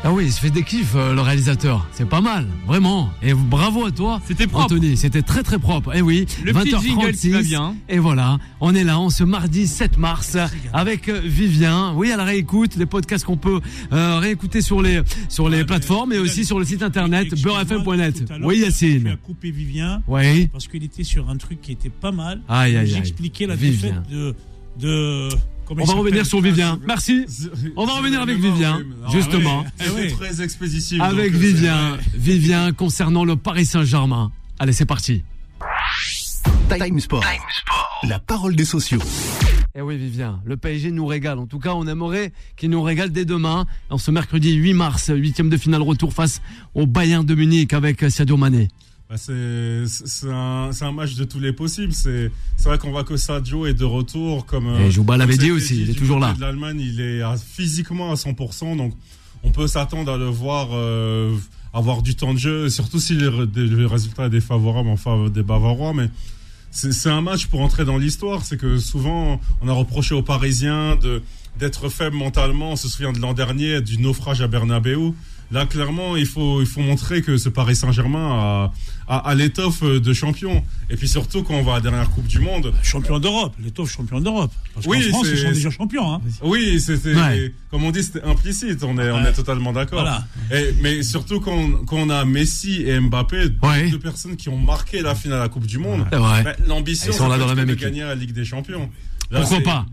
Ah oui, il se fait des kiffs, euh, le réalisateur. C'est pas mal, vraiment. Et bravo à toi. C'était propre. Anthony, c'était très très propre. Et oui, Le petit jingle qui va 20h36. bien. Et voilà, on est là, on ce mardi 7 mars avec euh, Vivien. Oui, à la réécoute, des podcasts qu'on peut euh, réécouter sur les sur les plateformes et aussi sur le site internet beurrefm.net. Oui, Tu as Yacine. coupé Vivien Oui. parce qu'il était sur un truc qui était pas mal. Aïe, aïe, aïe. J'expliquais la Vivien. défaite de. de On va revenir sur Vivien. Merci. On va revenir avec Vivien, justement. Très expéditif. Avec euh, Vivien. Vivien concernant le Paris Saint-Germain. Allez, c'est parti. Time Sport, la parole des sociaux. Eh oui, Vivien, le PSG nous régale. En tout cas, on aimerait qu'il nous régale dès demain. En ce mercredi 8 mars, huitième de finale retour face au Bayern de Munich avec Sadio Mané. Bah, c'est un, match de tous les possibles. C'est vrai qu'on voit que Sadio est de retour. Comme, Et Jouba l'avait dit aussi, il est toujours là. l'Allemagne, il est à- physiquement à 100%. Donc on peut s'attendre à le voir euh, avoir du temps de jeu, surtout si le, le résultat est défavorable en faveur des Bavarois. Mais c'est un match pour entrer dans l'histoire. C'est que souvent, on a reproché aux Parisiens de d'être faibles mentalement. On se souvient de l'an dernier, du naufrage à Bernabeu. Là, clairement, il faut, il faut montrer que ce Paris Saint-Germain a, a, a l'étoffe de champion. Et puis surtout, quand on va à la dernière Coupe du Monde. Champion d'Europe, l'étoffe champion d'Europe. Parce Oui, qu'en France, c'est- ils sont déjà champions. Hein. Oui, c'était, Ouais. comme on dit, c'était implicite. On est, on est totalement d'accord. Voilà. Et- Mais surtout quand, on- quand on a Messi et Mbappé, deux- Ouais. deux personnes qui ont marqué la finale à la Coupe du Monde. C'est bah, L'ambition, Ils sont là ça dans la peut même être de équipe. gagner la Ligue des Champions. Là, Pourquoi c'est- pas?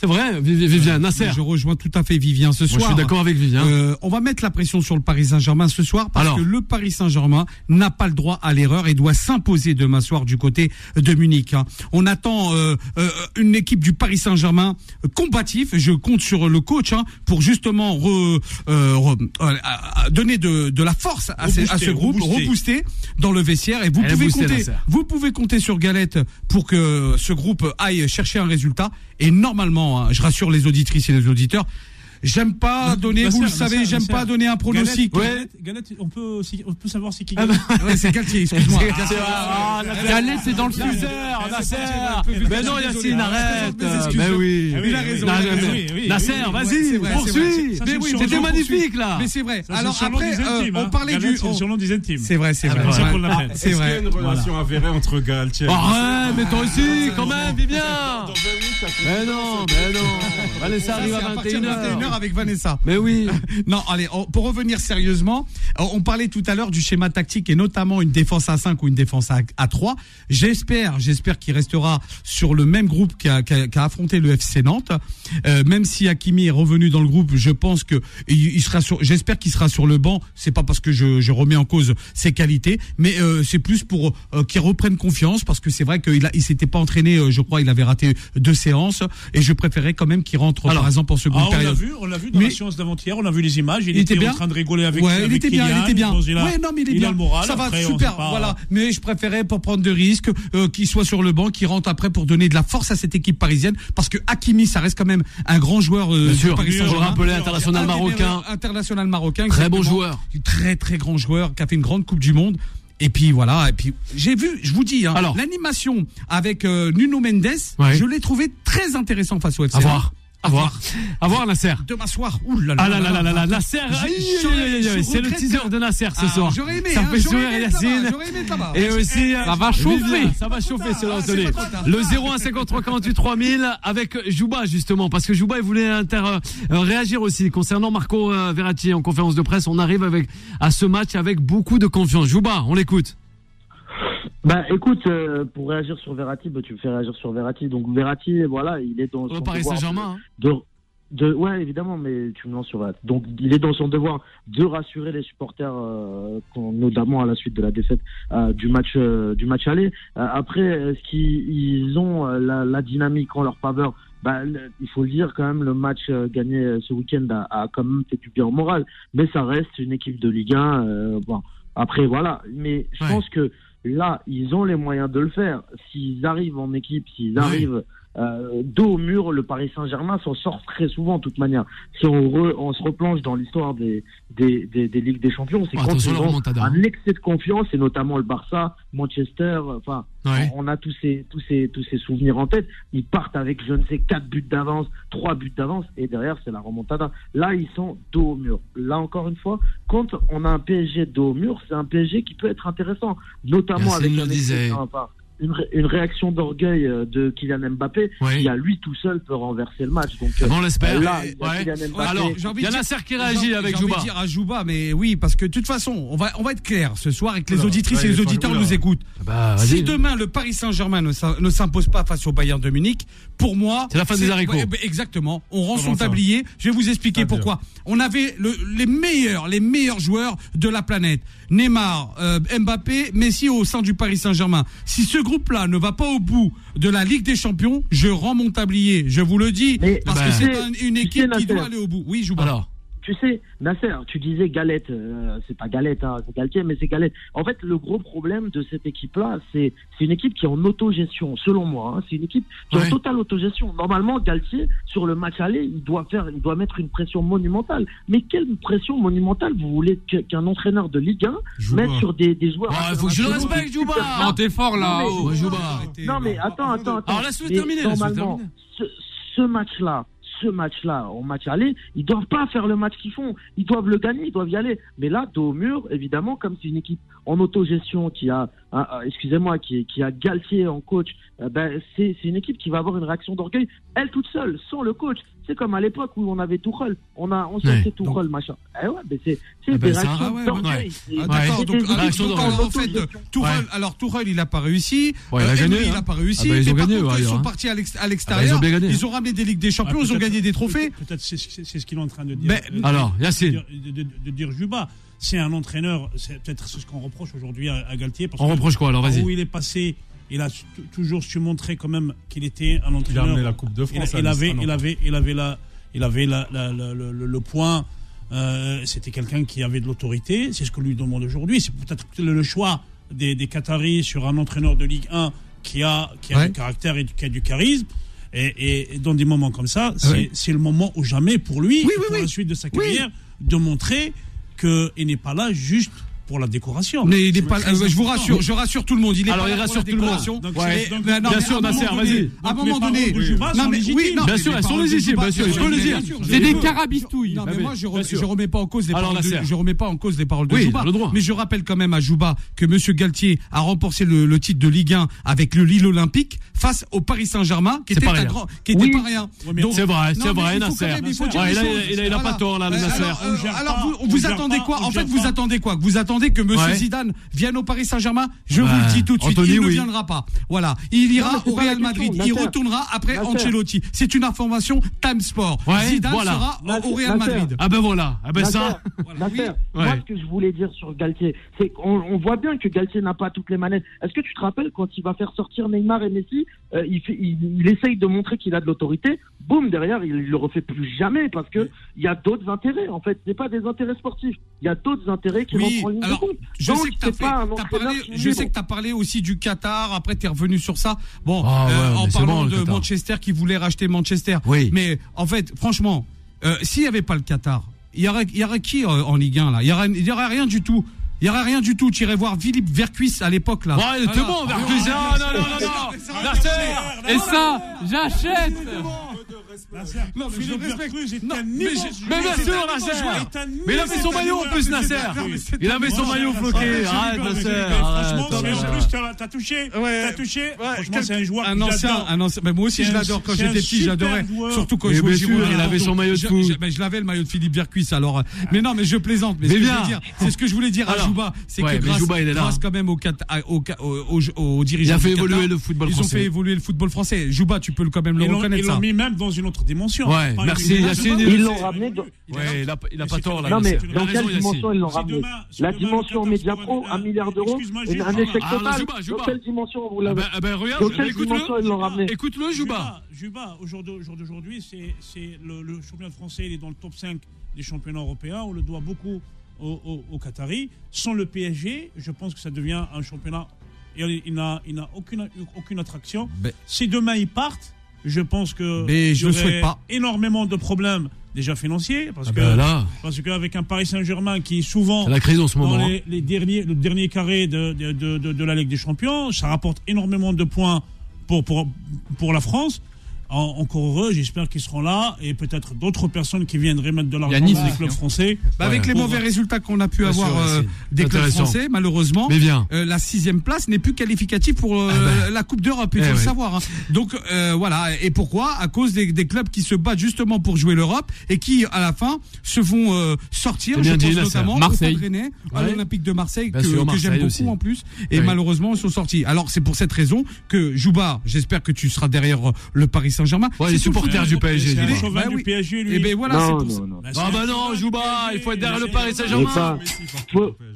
C'est vrai, Viv- Vivien, Nasser. Je rejoins tout à fait Vivien ce Moi, soir. je suis d'accord avec Vivien. Euh, on va mettre la pression sur le Paris Saint-Germain ce soir parce Alors. que le Paris Saint-Germain n'a pas le droit à l'erreur et doit s'imposer demain soir du côté de Munich. hein. On attend euh, euh, une équipe du Paris Saint-Germain euh, combatif. Je compte sur le coach hein, pour justement re- euh, euh, donner de, de la force à, ce groupe, rebooster. rebooster dans le vestiaire. Et vous Elle pouvez compter, Nasser. vous pouvez compter sur Galette pour que ce groupe aille chercher un résultat. Et normalement, hein, je rassure les auditrices et les auditeurs. J'aime pas donner, vous le savez, j'aime pas donner un pronostic. Galette, on peut, aussi- on peut savoir c'est qui Ah gagne. Ouais, c'est Galtier, excuse-moi. Ah, Galette, c'est dans le freezer. Nasser. Mais non, Yacine, arrête. Mais oui. Ah Il a raison, Nasser, vas-y, poursuis. Mais oui, c'était magnifique là. Mais c'est vrai. Alors après, euh, on hein. parlait du. C'est le surnom des intimes. C'est vrai, c'est vrai. l'appelle. C'est Est-ce qu'il y a vrai. une relation avérée entre Galtier et Arrête, mais toi aussi, quand même, Vivien. Dans 20 minutes, ça fait- Mais non, mais non. Vanessa Ça, arrive à à partir de 21h. 21h avec Vanessa. Mais oui. Non, allez, on- pour revenir sérieusement, euh, on parlait tout à l'heure du schéma tactique et notamment une défense à 5 ou une défense à, à 3. J'espère, j'espère qu'il restera sur le même groupe qu'a qu'a- qu'a affronté le FC Nantes. Euh, même si Hakimi est revenu dans le groupe, je pense que il, il sera sur. J'espère qu'il sera sur le banc. C'est pas parce que je, je remets en cause ses qualités, mais euh, c'est plus pour euh, qu'il reprenne confiance parce que c'est vrai qu'il a, il s'était pas entraîné. euh, je crois, il avait raté deux séances et je préférais quand même qu'il rentre Alors, par exemple en seconde Ah, on vu, on l'a vu dans Mais- la séance d'avant-hier, on a vu les images, il, Il était était, bien en train de rigoler avec ouais, avec il était bien, Kylian, il était bien. qu'il a- ouais, non, mais il est il bien. a le moral, ça va, après, super. pas- Voilà. Mais je préférais pas prendre de risques, euh, qu'il soit sur le banc, qu'il rentre après pour donner de la force à cette équipe parisienne, parce que Hakimi, ça reste quand même un grand joueur euh, Bien du sûr. Paris Je Saint-Germain. rappelais international marocain. international marocain. Très bon joueur. Très très grand joueur qui a fait une grande Coupe du Monde. Et puis voilà, et puis j'ai vu, je vous dis, hein, l'animation avec euh, Nuno Mendes, Ouais. je l'ai trouvé très intéressant face au FC. À voir. À voir. À voir, Nasser. Demain soir. Ouh là là. Ah là là là là Nasser. C'est le teaser de Nasser ce Ah, soir. j'aurais aimé, Ça hein, fait sourire Yacine. Et aussi, Ça va chauffer. Ça va chauffer trop tard. Le 0153 48 3000 avec Jouba justement parce que Jouba il voulait inter euh, réagir aussi concernant Marco euh, Verratti en conférence de presse. On arrive avec à ce match avec beaucoup de confiance. Jouba, on l'écoute. Bah écoute, euh, pour réagir sur Verratti, bah, tu me fais réagir sur Verratti. Donc Verratti, voilà, il est dans Au son Paris devoir Saint-Germain. hein. de, de, ouais évidemment, mais tu me lances sur Verratti. Donc il est dans son devoir de rassurer les supporters, euh, notamment à la suite de la défaite euh, du match euh, du match aller. Euh, après, est-ce qu'ils ils ont euh, la, la dynamique en leur faveur? Bah, le- il faut le dire quand même, le match euh, gagné euh, ce week-end a, a quand même fait du bien au moral. Mais ça reste une équipe de Ligue 1. euh, bon, après voilà, mais je Ouais. pense que là, ils ont les moyens de le faire. S'ils arrivent en équipe, s'ils arrivent euh, dos au mur, le Paris Saint-Germain s'en sort très souvent de toute manière. Si on, re- on se replonge dans l'histoire des, des, des, des Ligues des Champions, c'est Oh, quand ils ont un excès de confiance, et notamment le Barça, Manchester, enfin, Ouais. on a tous ces, tous, ces, tous ces souvenirs en tête. Ils partent avec, je ne sais, quatre buts d'avance, trois buts d'avance, et derrière, c'est la remontada. Là, ils sont dos au mur. Là, encore une fois, quand on a un PSG dos au mur, c'est un PSG qui peut être intéressant, notamment avec le un disait. excès- enfin, une, ré- une réaction d'orgueil euh, de Kylian Mbappé, Oui. qui à lui tout seul peut renverser le match. Donc, Ah bon, on l'espère. euh, là, il y a Ouais. Kylian Mbappé. Alors, J'ai envie il y a de dire- Nasser qui réagit avec j'ai envie Jouba. dire à Jouba, mais oui, parce que de toute façon, on va, on va être clair ce soir et que les auditrices ouais, et les auditeurs nous écoutent. Bah, Si demain le Paris Saint-Germain ne s'im- ne s'impose pas face au Bayern de Munich, pour moi, C'est la fin des haricots. bah, exactement. On rend Comment son tablier. Je vais vous expliquer pourquoi. On avait le- les meilleurs, les meilleurs joueurs de la planète. Neymar, euh, Mbappé, Messi au sein du Paris Saint-Germain. Si ce groupe-là ne va pas au bout de la Ligue des Champions, je rends mon tablier. Je vous le dis, Mais- parce Bah. que c'est un- une équipe qui doit aller au bout. Oui, Jouba. Alors, Tu sais, Nasser, tu disais Galette, euh, c'est pas Galette, hein, c'est Galtier, mais c'est Galette. En fait, le gros problème de cette équipe-là, c'est c'est une équipe qui est en autogestion, selon moi. hein. c'est une équipe qui est Ouais. en totale autogestion. Normalement, Galtier, sur le match aller, il doit faire, il doit mettre une pression monumentale. Mais quelle pression monumentale vous voulez qu'un entraîneur de Ligue 1 Joue mette sur des, des joueurs Oh, il faut que je le respecte, Jouba. Non, t'es fort là. Non, mais- oh. Jouba. non mais attends, attends, attends. Alors, laisse-le Normalement, terminer. ce, ce match-là, ce match-là, au match aller, ils doivent pas faire le match qu'ils font. Ils doivent le gagner, ils doivent y aller. Mais là, dos au mur, évidemment, comme c'est une équipe en autogestion qui a, excusez-moi, qui, qui a Galtier en coach, euh, ben c'est une équipe qui va avoir une réaction d'orgueil, elle toute seule, sans le coach. C'est comme à l'époque où on avait Tuchel, on a, on Ouais. sortait Tuchel, machin. Eh ouais, mais c'est, c'est Ah ben des ça, réactions ah ouais, ouais. Ah, Ouais. D'accord, c'est donc, des ah, donc, en en fait, Ouais. alors Tourelle, il a pas réussi. Ouais, il a Euh, gagné, hein. il a pas réussi. Ah bah, ils mais ont par gagné, contre, ouais, ils hein. sont partis à l'ex- à Ah bah, l'extérieur. ils ont bien gagné. Ils ont ramené des Ligues des Champions, Ah, ils ont gagné des trophées. Peut-être c'est ce qu'il est en train de dire. Alors, Yacine. De, dire Juba. C'est un entraîneur, c'est peut-être ce qu'on reproche aujourd'hui à, Galtier. Parce on que reproche quoi alors Vas-y. Où il est passé, il a toujours su montrer quand même qu'il était un Il a entraîneur. amené la Coupe de France. il avait, il avait, il avait la, il avait la, la- la- le, point. euh, C'était quelqu'un qui avait de l'autorité. C'est ce que lui demande aujourd'hui. C'est peut-être le, choix des, des Qataris sur un entraîneur de Ligue 1 qui a, qui a Ouais. du caractère et du- qui a du charisme. Et, et- et dans des moments comme ça, c'est Ouais. c'est le moment ou jamais pour lui, Oui, et oui, pour oui. la suite de sa carrière, de montrer qu'il n'est pas là juste pour la décoration. Mais il est pas, euh, je vous rassure, je rassure tout le monde. Il est Alors, pas il rassure la tout le monde. décoration. Donc, Ouais. c'est- donc- Mais non, Bien sûr, Nasser, vas-y. À un moment donné, non mais oui, Bien sûr, les elles sont légitimes, bien sûr, je peux le dire. C'est des carabistouilles. Non, mais Ah, moi, je, remets pas en cause les Alors, paroles de, Nasser. je remets pas en cause les paroles de Oui, Jouba. le droit. Mais je rappelle quand même à Jouba que Monsieur Galtier a remporté le, titre de Ligue 1 avec le Lille Olympique face au Paris Saint-Germain, qui était pas rien. qui était pas rien. C'est vrai, c'est vrai, Nasser. il a- pas tort, là, le Euh, Nasser. Alors, vous, attendez quoi En fait, vous attendez quoi Vous attendez que Monsieur Ouais. Zidane vienne au Paris Saint-Germain Je vous le dis tout de suite, Anthony, il ne viendra pas. Voilà, il ira Non, au Real Madrid. Il retournera après Nasser. Ancelotti. C'est une information Time Sport. Ouais, Zidane voilà. sera au- au Real Nasser. Madrid. Ah ben voilà. Ah ben Nasser, ça. Oui. moi ce que je voulais dire sur Galtier, c'est qu'on on voit bien que Galtier n'a pas toutes les manettes. Est-ce que tu te rappelles quand il va faire sortir Neymar et Messi, euh, il, fait, il, il essaye de montrer qu'il a de l'autorité, boum derrière il, le refait plus jamais parce que il y a d'autres intérêts en fait, c'est pas des intérêts sportifs, il y a d'autres intérêts qui Oui, rentrent en ligne alors, je Donc, sais que t'as entraîneur parlé, qui est je sais libre. que t'as parlé aussi du Qatar. Après, t'es revenu sur ça. Bon, Ah ouais, euh, en parlant bon, de Qatar. Manchester qui voulait racheter Manchester. Oui. Mais en fait, franchement, euh, s'il y avait pas le Qatar, il y aurait, il y aurait qui euh, en Ligue 1 là Il y aurait, y aurait rien du tout. Il y aura rien du tout. Tu irais voir Philippe Vercuis à l'époque là. Ouais, il était bon, Vercuis. Ah, non, non, non, non. Nasser. Et ça, j'achète Non, mais je respecte. Non, mais bien sûr, Nasser. joueur. Est un Mais il avait son maillot en plus, Nasser. Il avait son maillot floqué. Arrête, Nasser. Franchement, arrête. en plus, t'as- touché. Ouais. T'as touché. Franchement, c'est un joueur un ancien, un ancien. Mais moi aussi, je l'adore quand j'étais petit, j'adorais. Surtout quand Mais je jouais au bien sûr, Girondins. il avait son maillot de Je- foot. je- ben, je l'avais le maillot de Philippe Vercuis. Alors, euh, mais non, mais je plaisante. Mais, bien. c'est ce que je voulais dire à Alors. Jouba, c'est que grâce, grâce quand même aux, aux Il dirigeants. a fait évoluer le football Ils ont français. fait évoluer le football français. Jouba, tu peux le- quand même le reconnaître Ils l'ont mis même dans une autre dimension. Ouais, merci, Yacine. Ils l'ont ramené dans- Ouais, il a, il a pas tort là. Non, mais dans raison, quelle dimension ils l'ont Si ramené demain- si La dimension Qatar Pro, un milliard d'euros, un échec Ah, total. Dans quelle dimension vous Ah l'avez ah ben, regarde, Dans quelle écoute-le. dimension ils l'ont ramené Écoute-le, Jouba. Juba, au jour d'au- au jour d'aujourd'hui, c'est le, championnat français, il est dans le top 5 des championnats européens. On le doit beaucoup aux au, au Qataris. Sans le PSG, je pense que ça devient un championnat. Il, n'a il n'a aucune, aucune attraction. Ben- Si demain ils partent, je pense que Mais je y souhaite pas. énormément de problèmes déjà financiers. Parce Ah que ben parce qu'avec un Paris Saint-Germain qui souvent c'est la crise en ce dans moment. les, les derniers, le dernier carré de, de, de, de- de la Ligue des Champions. Ça rapporte énormément de points pour, pour, pour la France. En- encore heureux, j'espère qu'ils seront là et peut-être d'autres personnes qui viendraient mettre de l'argent Nice, dans les hein. clubs français. Bah, avec Ouais. les mauvais résultats qu'on a pu Bien avoir sûr, euh, des clubs français, malheureusement, Mais viens. euh, la sixième place n'est plus qualificative pour euh, Ah ben. la Coupe d'Europe, il Eh faut le ouais. savoir. hein. Donc euh, voilà, et pourquoi? À cause des, des clubs qui se battent justement pour jouer l'Europe et qui, à la fin, se font euh, sortir. Je bien dit, pense notamment Marseille. au à l'Olympique de Marseille, Bien que, j'aime beaucoup aussi. en plus. Et Oui. malheureusement, ils sont sortis. Alors c'est pour cette raison que Jouba, j'espère que tu seras derrière le Paris Saint-Germain. Ouais, C'est les supporters du PSG, chauvin Bah du. PSG, lui. Et ben voilà, c'est pour ça. Ah bah non, Jouba, PSG, il faut être derrière le Paris Saint-Germain.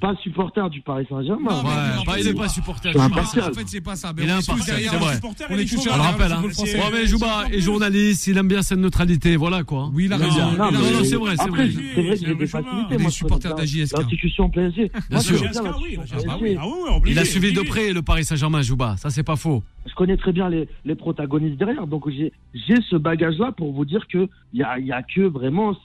pas, supporter du Paris Saint-Germain. Ouais, bah, il est pas supporter. Du Paris. partial. En fait, c'est pas ça. Mais Il est est impartial, tous derrière. c'est vrai. On est tous On le derrière rappelle, le hein. Ouais, mais Jouba est journaliste, il aime bien cette neutralité, voilà quoi. Oui, il a raison. non, Il non, c'est vrai, c'est vrai. c'est vrai que j'ai des facilités. Les moi, supporters d'AJSK. L'institution PSG. Moi, sûr. bien Ah. Ah Il a suivi de près le Paris Saint-Germain, Jouba, ça c'est pas faux. Je connais très bien les, les protagonistes derrière. Donc, j'ai j'ai ce bagage-là pour vous dire qu'il y a, y a que vraiment.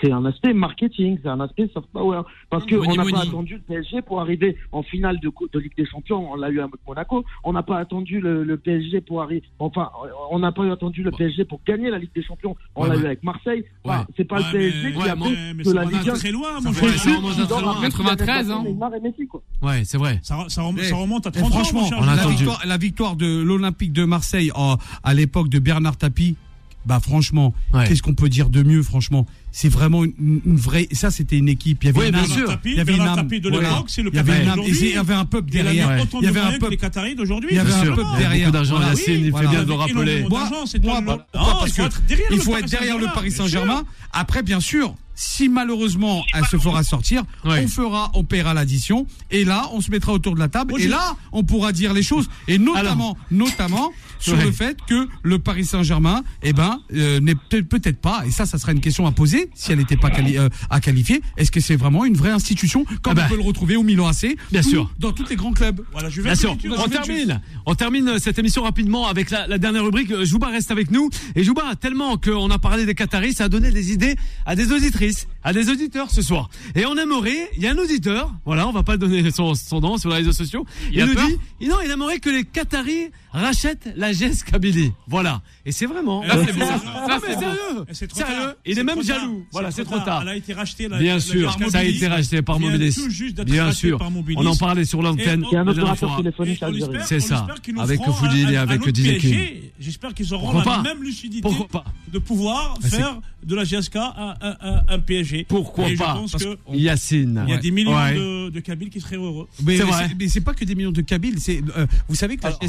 C'est- un aspect marketing, c'est un aspect soft power. Parce qu'on n'a pas attendu le PSG pour arriver en finale de, de Ligue des Champions. On l'a eu à Monaco. On n'a pas attendu le, le PSG pour arriver. Enfin, on n'a pas attendu le PSG pour gagner la Ligue des Champions. On Ouais, l'a ouais. eu avec Marseille. Enfin, Ouais. c'est pas Ouais, le PSG mais- qui ouais, a de ça la remonte Ligue 1. très loin, Ça mon cher. ça remonte à très loin. 93, hein. Ouais, c'est vrai. Ça, ça remonte, ça remonte à Et 30 ans, franchement, mon cher. on a la victoire, la victoire de l'Olympique de Marseille en- à l'époque de Bernard Tapie, bah franchement, Ouais. qu'est-ce qu'on peut dire de mieux, franchement? C'est vraiment une, une vraie. Ça, c'était une équipe. Il y avait Oui, une âme. Tapie, Il y avait une âme. De Voilà. c'est le Il y avait Qataris une âme. Et d'aujourd'hui. il y avait un peuple derrière. Il y avait un peuple. Qataris d'aujourd'hui. Il y avait un peuple derrière. d'argent, Voilà. Il fait bien de le Avec rappeler. Moi, moi, Non, il Parce faut que être derrière il le faut Paris être derrière le Saint-Germain, Paris bien sûr. Saint-Germain. Après, bien sûr, si malheureusement elle se fera sortir, Ouais. on fera, on paiera l'addition. Et là, on se mettra autour de la table. Et là, on pourra dire les choses. Et notamment, notamment sur Ouais. le fait que le Paris Saint-Germain, eh ben, euh, n'est peut-être pas. Et ça, ça sera une question à poser si elle n'était pas quali- euh, à qualifier. Est-ce que c'est vraiment une vraie institution comme Ah bah. on peut le retrouver au Milan AC Bien sûr. dans tous les grands clubs. Voilà, Bien sûr. On termine. On termine euh, cette émission rapidement avec la, la dernière rubrique. Euh, Jouba reste avec nous. Et Jouba, tellement qu'on a parlé des Qataris, ça a donné des idées à des auditrices, please à des auditeurs ce soir. Et on aimerait, il y a un auditeur, voilà, on va pas donner son, son nom sur les réseaux sociaux. Il a nous peur dit, non, il aimerait que les Qataris rachètent la GES Kabylie. Voilà. Et c'est vraiment. Là, c'est. Ça, c'est sérieux. C'est trop Sérieux. tard. Il est même tard. jaloux. Voilà, c'est trop tard. tard. Elle a été rachetée. la- Bien la- sûr, la- ça a été racheté par Mobilis. Bien sûr. On en parlait sur l'antenne. Il y a un opérateur fois. téléphonique C'est ça. Avec Foudil et avec autre. PSG. J'espère qu'ils auront la même lucidité de pouvoir Ah, faire de la GSK un, un, Pourquoi Et je pas? pense que Yacine. il y a des millions Ouais. de, de Kabyles qui seraient heureux. Mais C'est mais vrai. c'est- mais c'est pas que des millions de Kabyles. C'est, euh, vous savez que la Alors.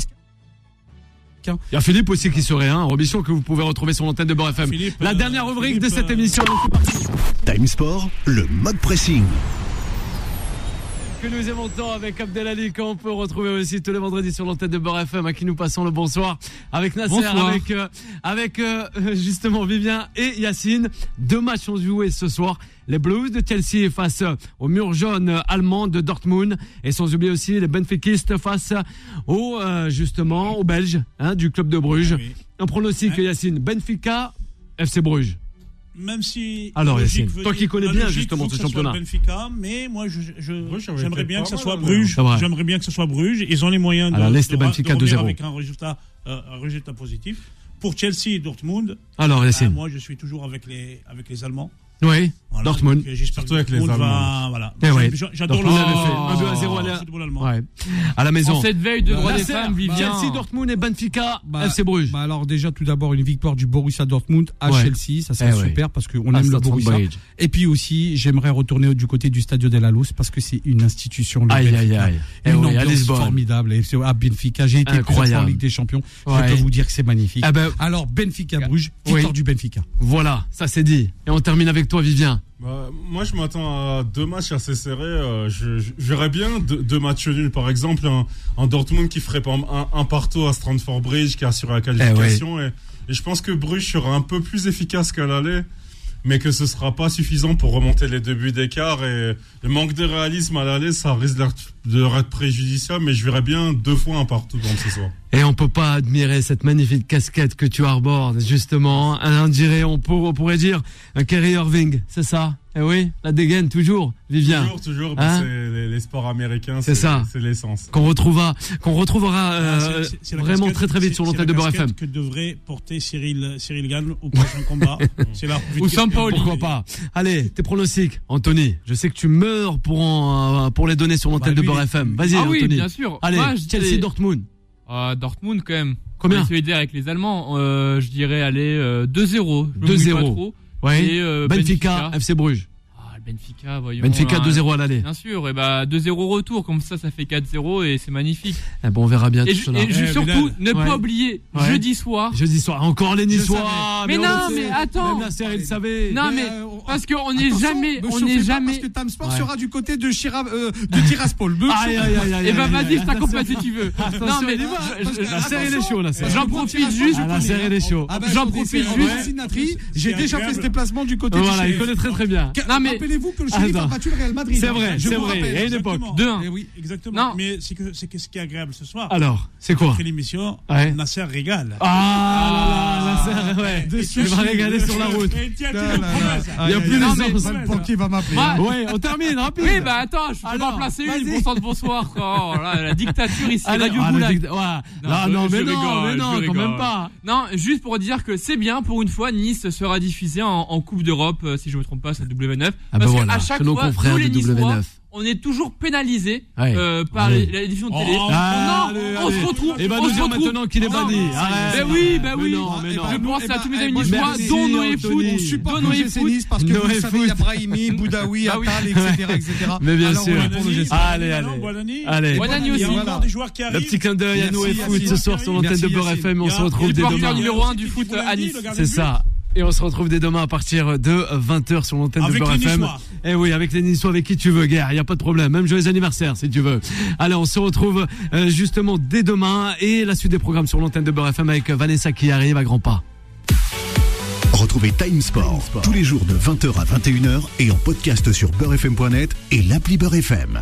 Il y a Philippe aussi qui serait un, Robichon que vous pouvez retrouver sur l'antenne de Beurre FM. Philippe, La euh, dernière rubrique de cette euh, émission. Time Sport, le mode pressing. Que nous aimons tant avec Abdelali, qu'on peut retrouver aussi tous les vendredis sur l'antenne de Beurre FM, à qui nous passons le bonsoir. Avec Nasser, Bonsoir. avec, euh, avec euh, justement Vivien et Yacine. Deux matchs ont joué ce soir. Les Blues de Chelsea face au mur jaune allemand de Dortmund. Et sans oublier aussi les Benfiquistes face au, euh, justement, aux Belges, hein, du club de Bruges. Ah oui. Un pronostic, Ouais. Yacine. Benfica, FC Bruges. Même si. Alors, Yacine, toi qui connais bien, justement, ce ça championnat. Benfica, mais moi, j'aimerais bien que ce mal, soit Bruges. J'aimerais bien que ce soit Bruges. Ils ont les moyens de, Alors, laisse les Benfica de revenir 2-0. avec un résultat, euh, un résultat positif. Pour Chelsea et Dortmund, Alors, bah, Yacine. moi, je suis toujours avec les, avec les Allemands. Oui, Voilà, Dortmund. donc, euh, j'espère Surtout avec les Dortmund va- Allemands. Voilà. Eh ouais. J'a- J'adore le 2 à 0 à la-. Ouais. À la maison. En cette veille de droit des Nasser, femmes, Vivien. Chelsea, Dortmund et Benfica, Bah, FC Bruges. Bah alors déjà tout d'abord une victoire du Borussia Dortmund à Ouais. Chelsea, ça serait Eh ouais. super parce qu'on À aime le Borussia. Et puis aussi j'aimerais retourner du côté du Stadio de la Luz parce que c'est une institution. Le Aïe, Benfica. aïe, aïe. Eh Une ambiance formidable. Et c'est à Benfica, j'ai été en Incroyable. Ligue des Champions. Ouais. Je peux vous dire que c'est magnifique. Ah ben, Alors Benfica Bruges, Oui. victoire du Benfica. voilà, ça c'est dit. Et on termine avec toi, Vivien. Bah, moi, je m'attends à deux matchs assez serrés. Euh, j'aurais bien deux, deux matchs nuls. Par exemple, un, un Dortmund qui ferait par un, un partout à Strandford Bridge, qui assure la qualification. et, et je pense que Bruges sera un peu plus efficace qu'à l'aller, mais que ce sera pas suffisant pour remonter les deux buts d'écart. Et le manque de réalisme à l'aller, ça risque d'être- de leur être préjudiciable. Mais je verrais bien deux fois un partout dans ce soir. Et on peut pas admirer cette magnifique casquette que tu arbores, justement. On dirait, on, pour- on pourrait dire, un Kerry Irving, c'est ça? Eh oui, la dégaine toujours, Vivien. Toujours, toujours. Hein? c'est les, les sports américains, C'est ça. C'est l'essence. Qu'on retrouvera, qu'on retrouvera euh, Ah, c'est la vraiment très très vite sur l'antenne la de Beurre casquette FM. que devrait porter Cyril, Cyril Gann au prochain combat. C'est là. Ou Sampaoli. Pourquoi pas Allez, tes pronostics, Anthony. Je sais que tu meurs pour en, euh, pour les donner sur l'antenne Bah, de Beurre FM. Vas-y, Ah oui, Anthony. bien sûr. Allez, Moi, Chelsea Dortmund. Ah, Dortmund quand même. Combien solidaire avec les Allemands. Euh, je dirais aller euh, 2-0. Je me 2-0. mouille pas trop. Ouais. Et, euh, Benfica, Benfica. FC Bruges. Benfica, voyons. Benfica hein. 2-0 à l'aller. Bien sûr, et bah 2-0 retour, comme ça, ça fait 4-0 et c'est magnifique. Eh bon, on verra bien Et, tout je- cela. et je- Eh, surtout, Bilal. ne Ouais. pas oublier, Ouais. jeudi soir. Jeudi soir, encore les Niçois. Mais on non, le mais attends. Même il savait. Non, mais euh, parce qu'on n'est jamais, on n'est jamais. Parce que Tamsport Ouais. sera du côté de, Chira, euh, de Tiraspol. Me Aïe, chauffez aïe, pas. aïe, aïe. Et bah aïe, vas-y, je t'accompagne si tu veux. Non mais la serre, elle est chaud, la serre. J'en profite juste. Ah, la serre, elle est chaud. Ah bah, J'en je profite juste. J'ai déjà fait ce déplacement du côté Voilà, du il connaît très très bien. Non, mais- Rappelez-vous que le Attends. a battu le Real Madrid. C'est vrai, Je c'est vous vrai. Il y a une époque. Exactement. Deux, un. Eh oui, exactement. Non. Mais c'est que c'est que ce qui est agréable ce soir. Alors, c'est quoi? Après l'émission, Ouais. Nasser régale. Ah, la serre, ouais. Il va régaler sur la route. Et tiens, tu Là, le là, promets, là. ça. Il y a Aïe, plus mais- sens. Même Panky va m'appeler. Ouais, on termine, rapide. Oui, bah attends, je peux Alors, en placer une. sang de bonsoir. Oh là, la dictature ici, Radio ah, Goulag. Non, Là, non, mais non, mais non, quand même pas. Non, juste pour dire que c'est bien, pour une fois, Nice sera diffusé en, Coupe d'Europe, euh, si je me trompe pas, c'est W9. Ah bah parce voilà, qu'à chaque nos fois, nous les de Niçois, W9. on est toujours pénalisé Ouais. euh, par Ouais. diffusion de Oh, télé. Ah, non, allez, on allez. se retrouve. Il va on nous se dire retrouve. maintenant qu'il est banni. Ben oui, ben oui. non, mais non. Je pense à tous mes amis Merci, niçois, dont Noé. Foot, On supporte Noé. Nice parce que vous savez, il y a Foot. Brahimi, Boudaoui, Bah oui. Attal, etc., etc. Mais bien sûr. Allez, allez. Allez. Bonani Il y a aussi. encore des joueurs qui Le arrivent. petit clin d'œil à Noé. Foot ce soir sur l'antenne de Beurre. FM. On se retrouve dès demain. numéro un du foot à Nice. C'est ça. Et on se retrouve dès demain à partir de 20h sur l'antenne de Avec Beurre les FM. Eh oui, avec les Niçois, avec qui tu veux, guerre, il n'y a pas de problème. Même joyeux anniversaire, si tu veux. Allez, on se retrouve euh, justement dès demain et la suite des programmes sur l'antenne de Beurre FM avec Vanessa qui arrive à grands pas. Retrouvez Time Sport tous les jours de 20h à 21h et en podcast sur beurrefm.net et l'appli Beurre FM.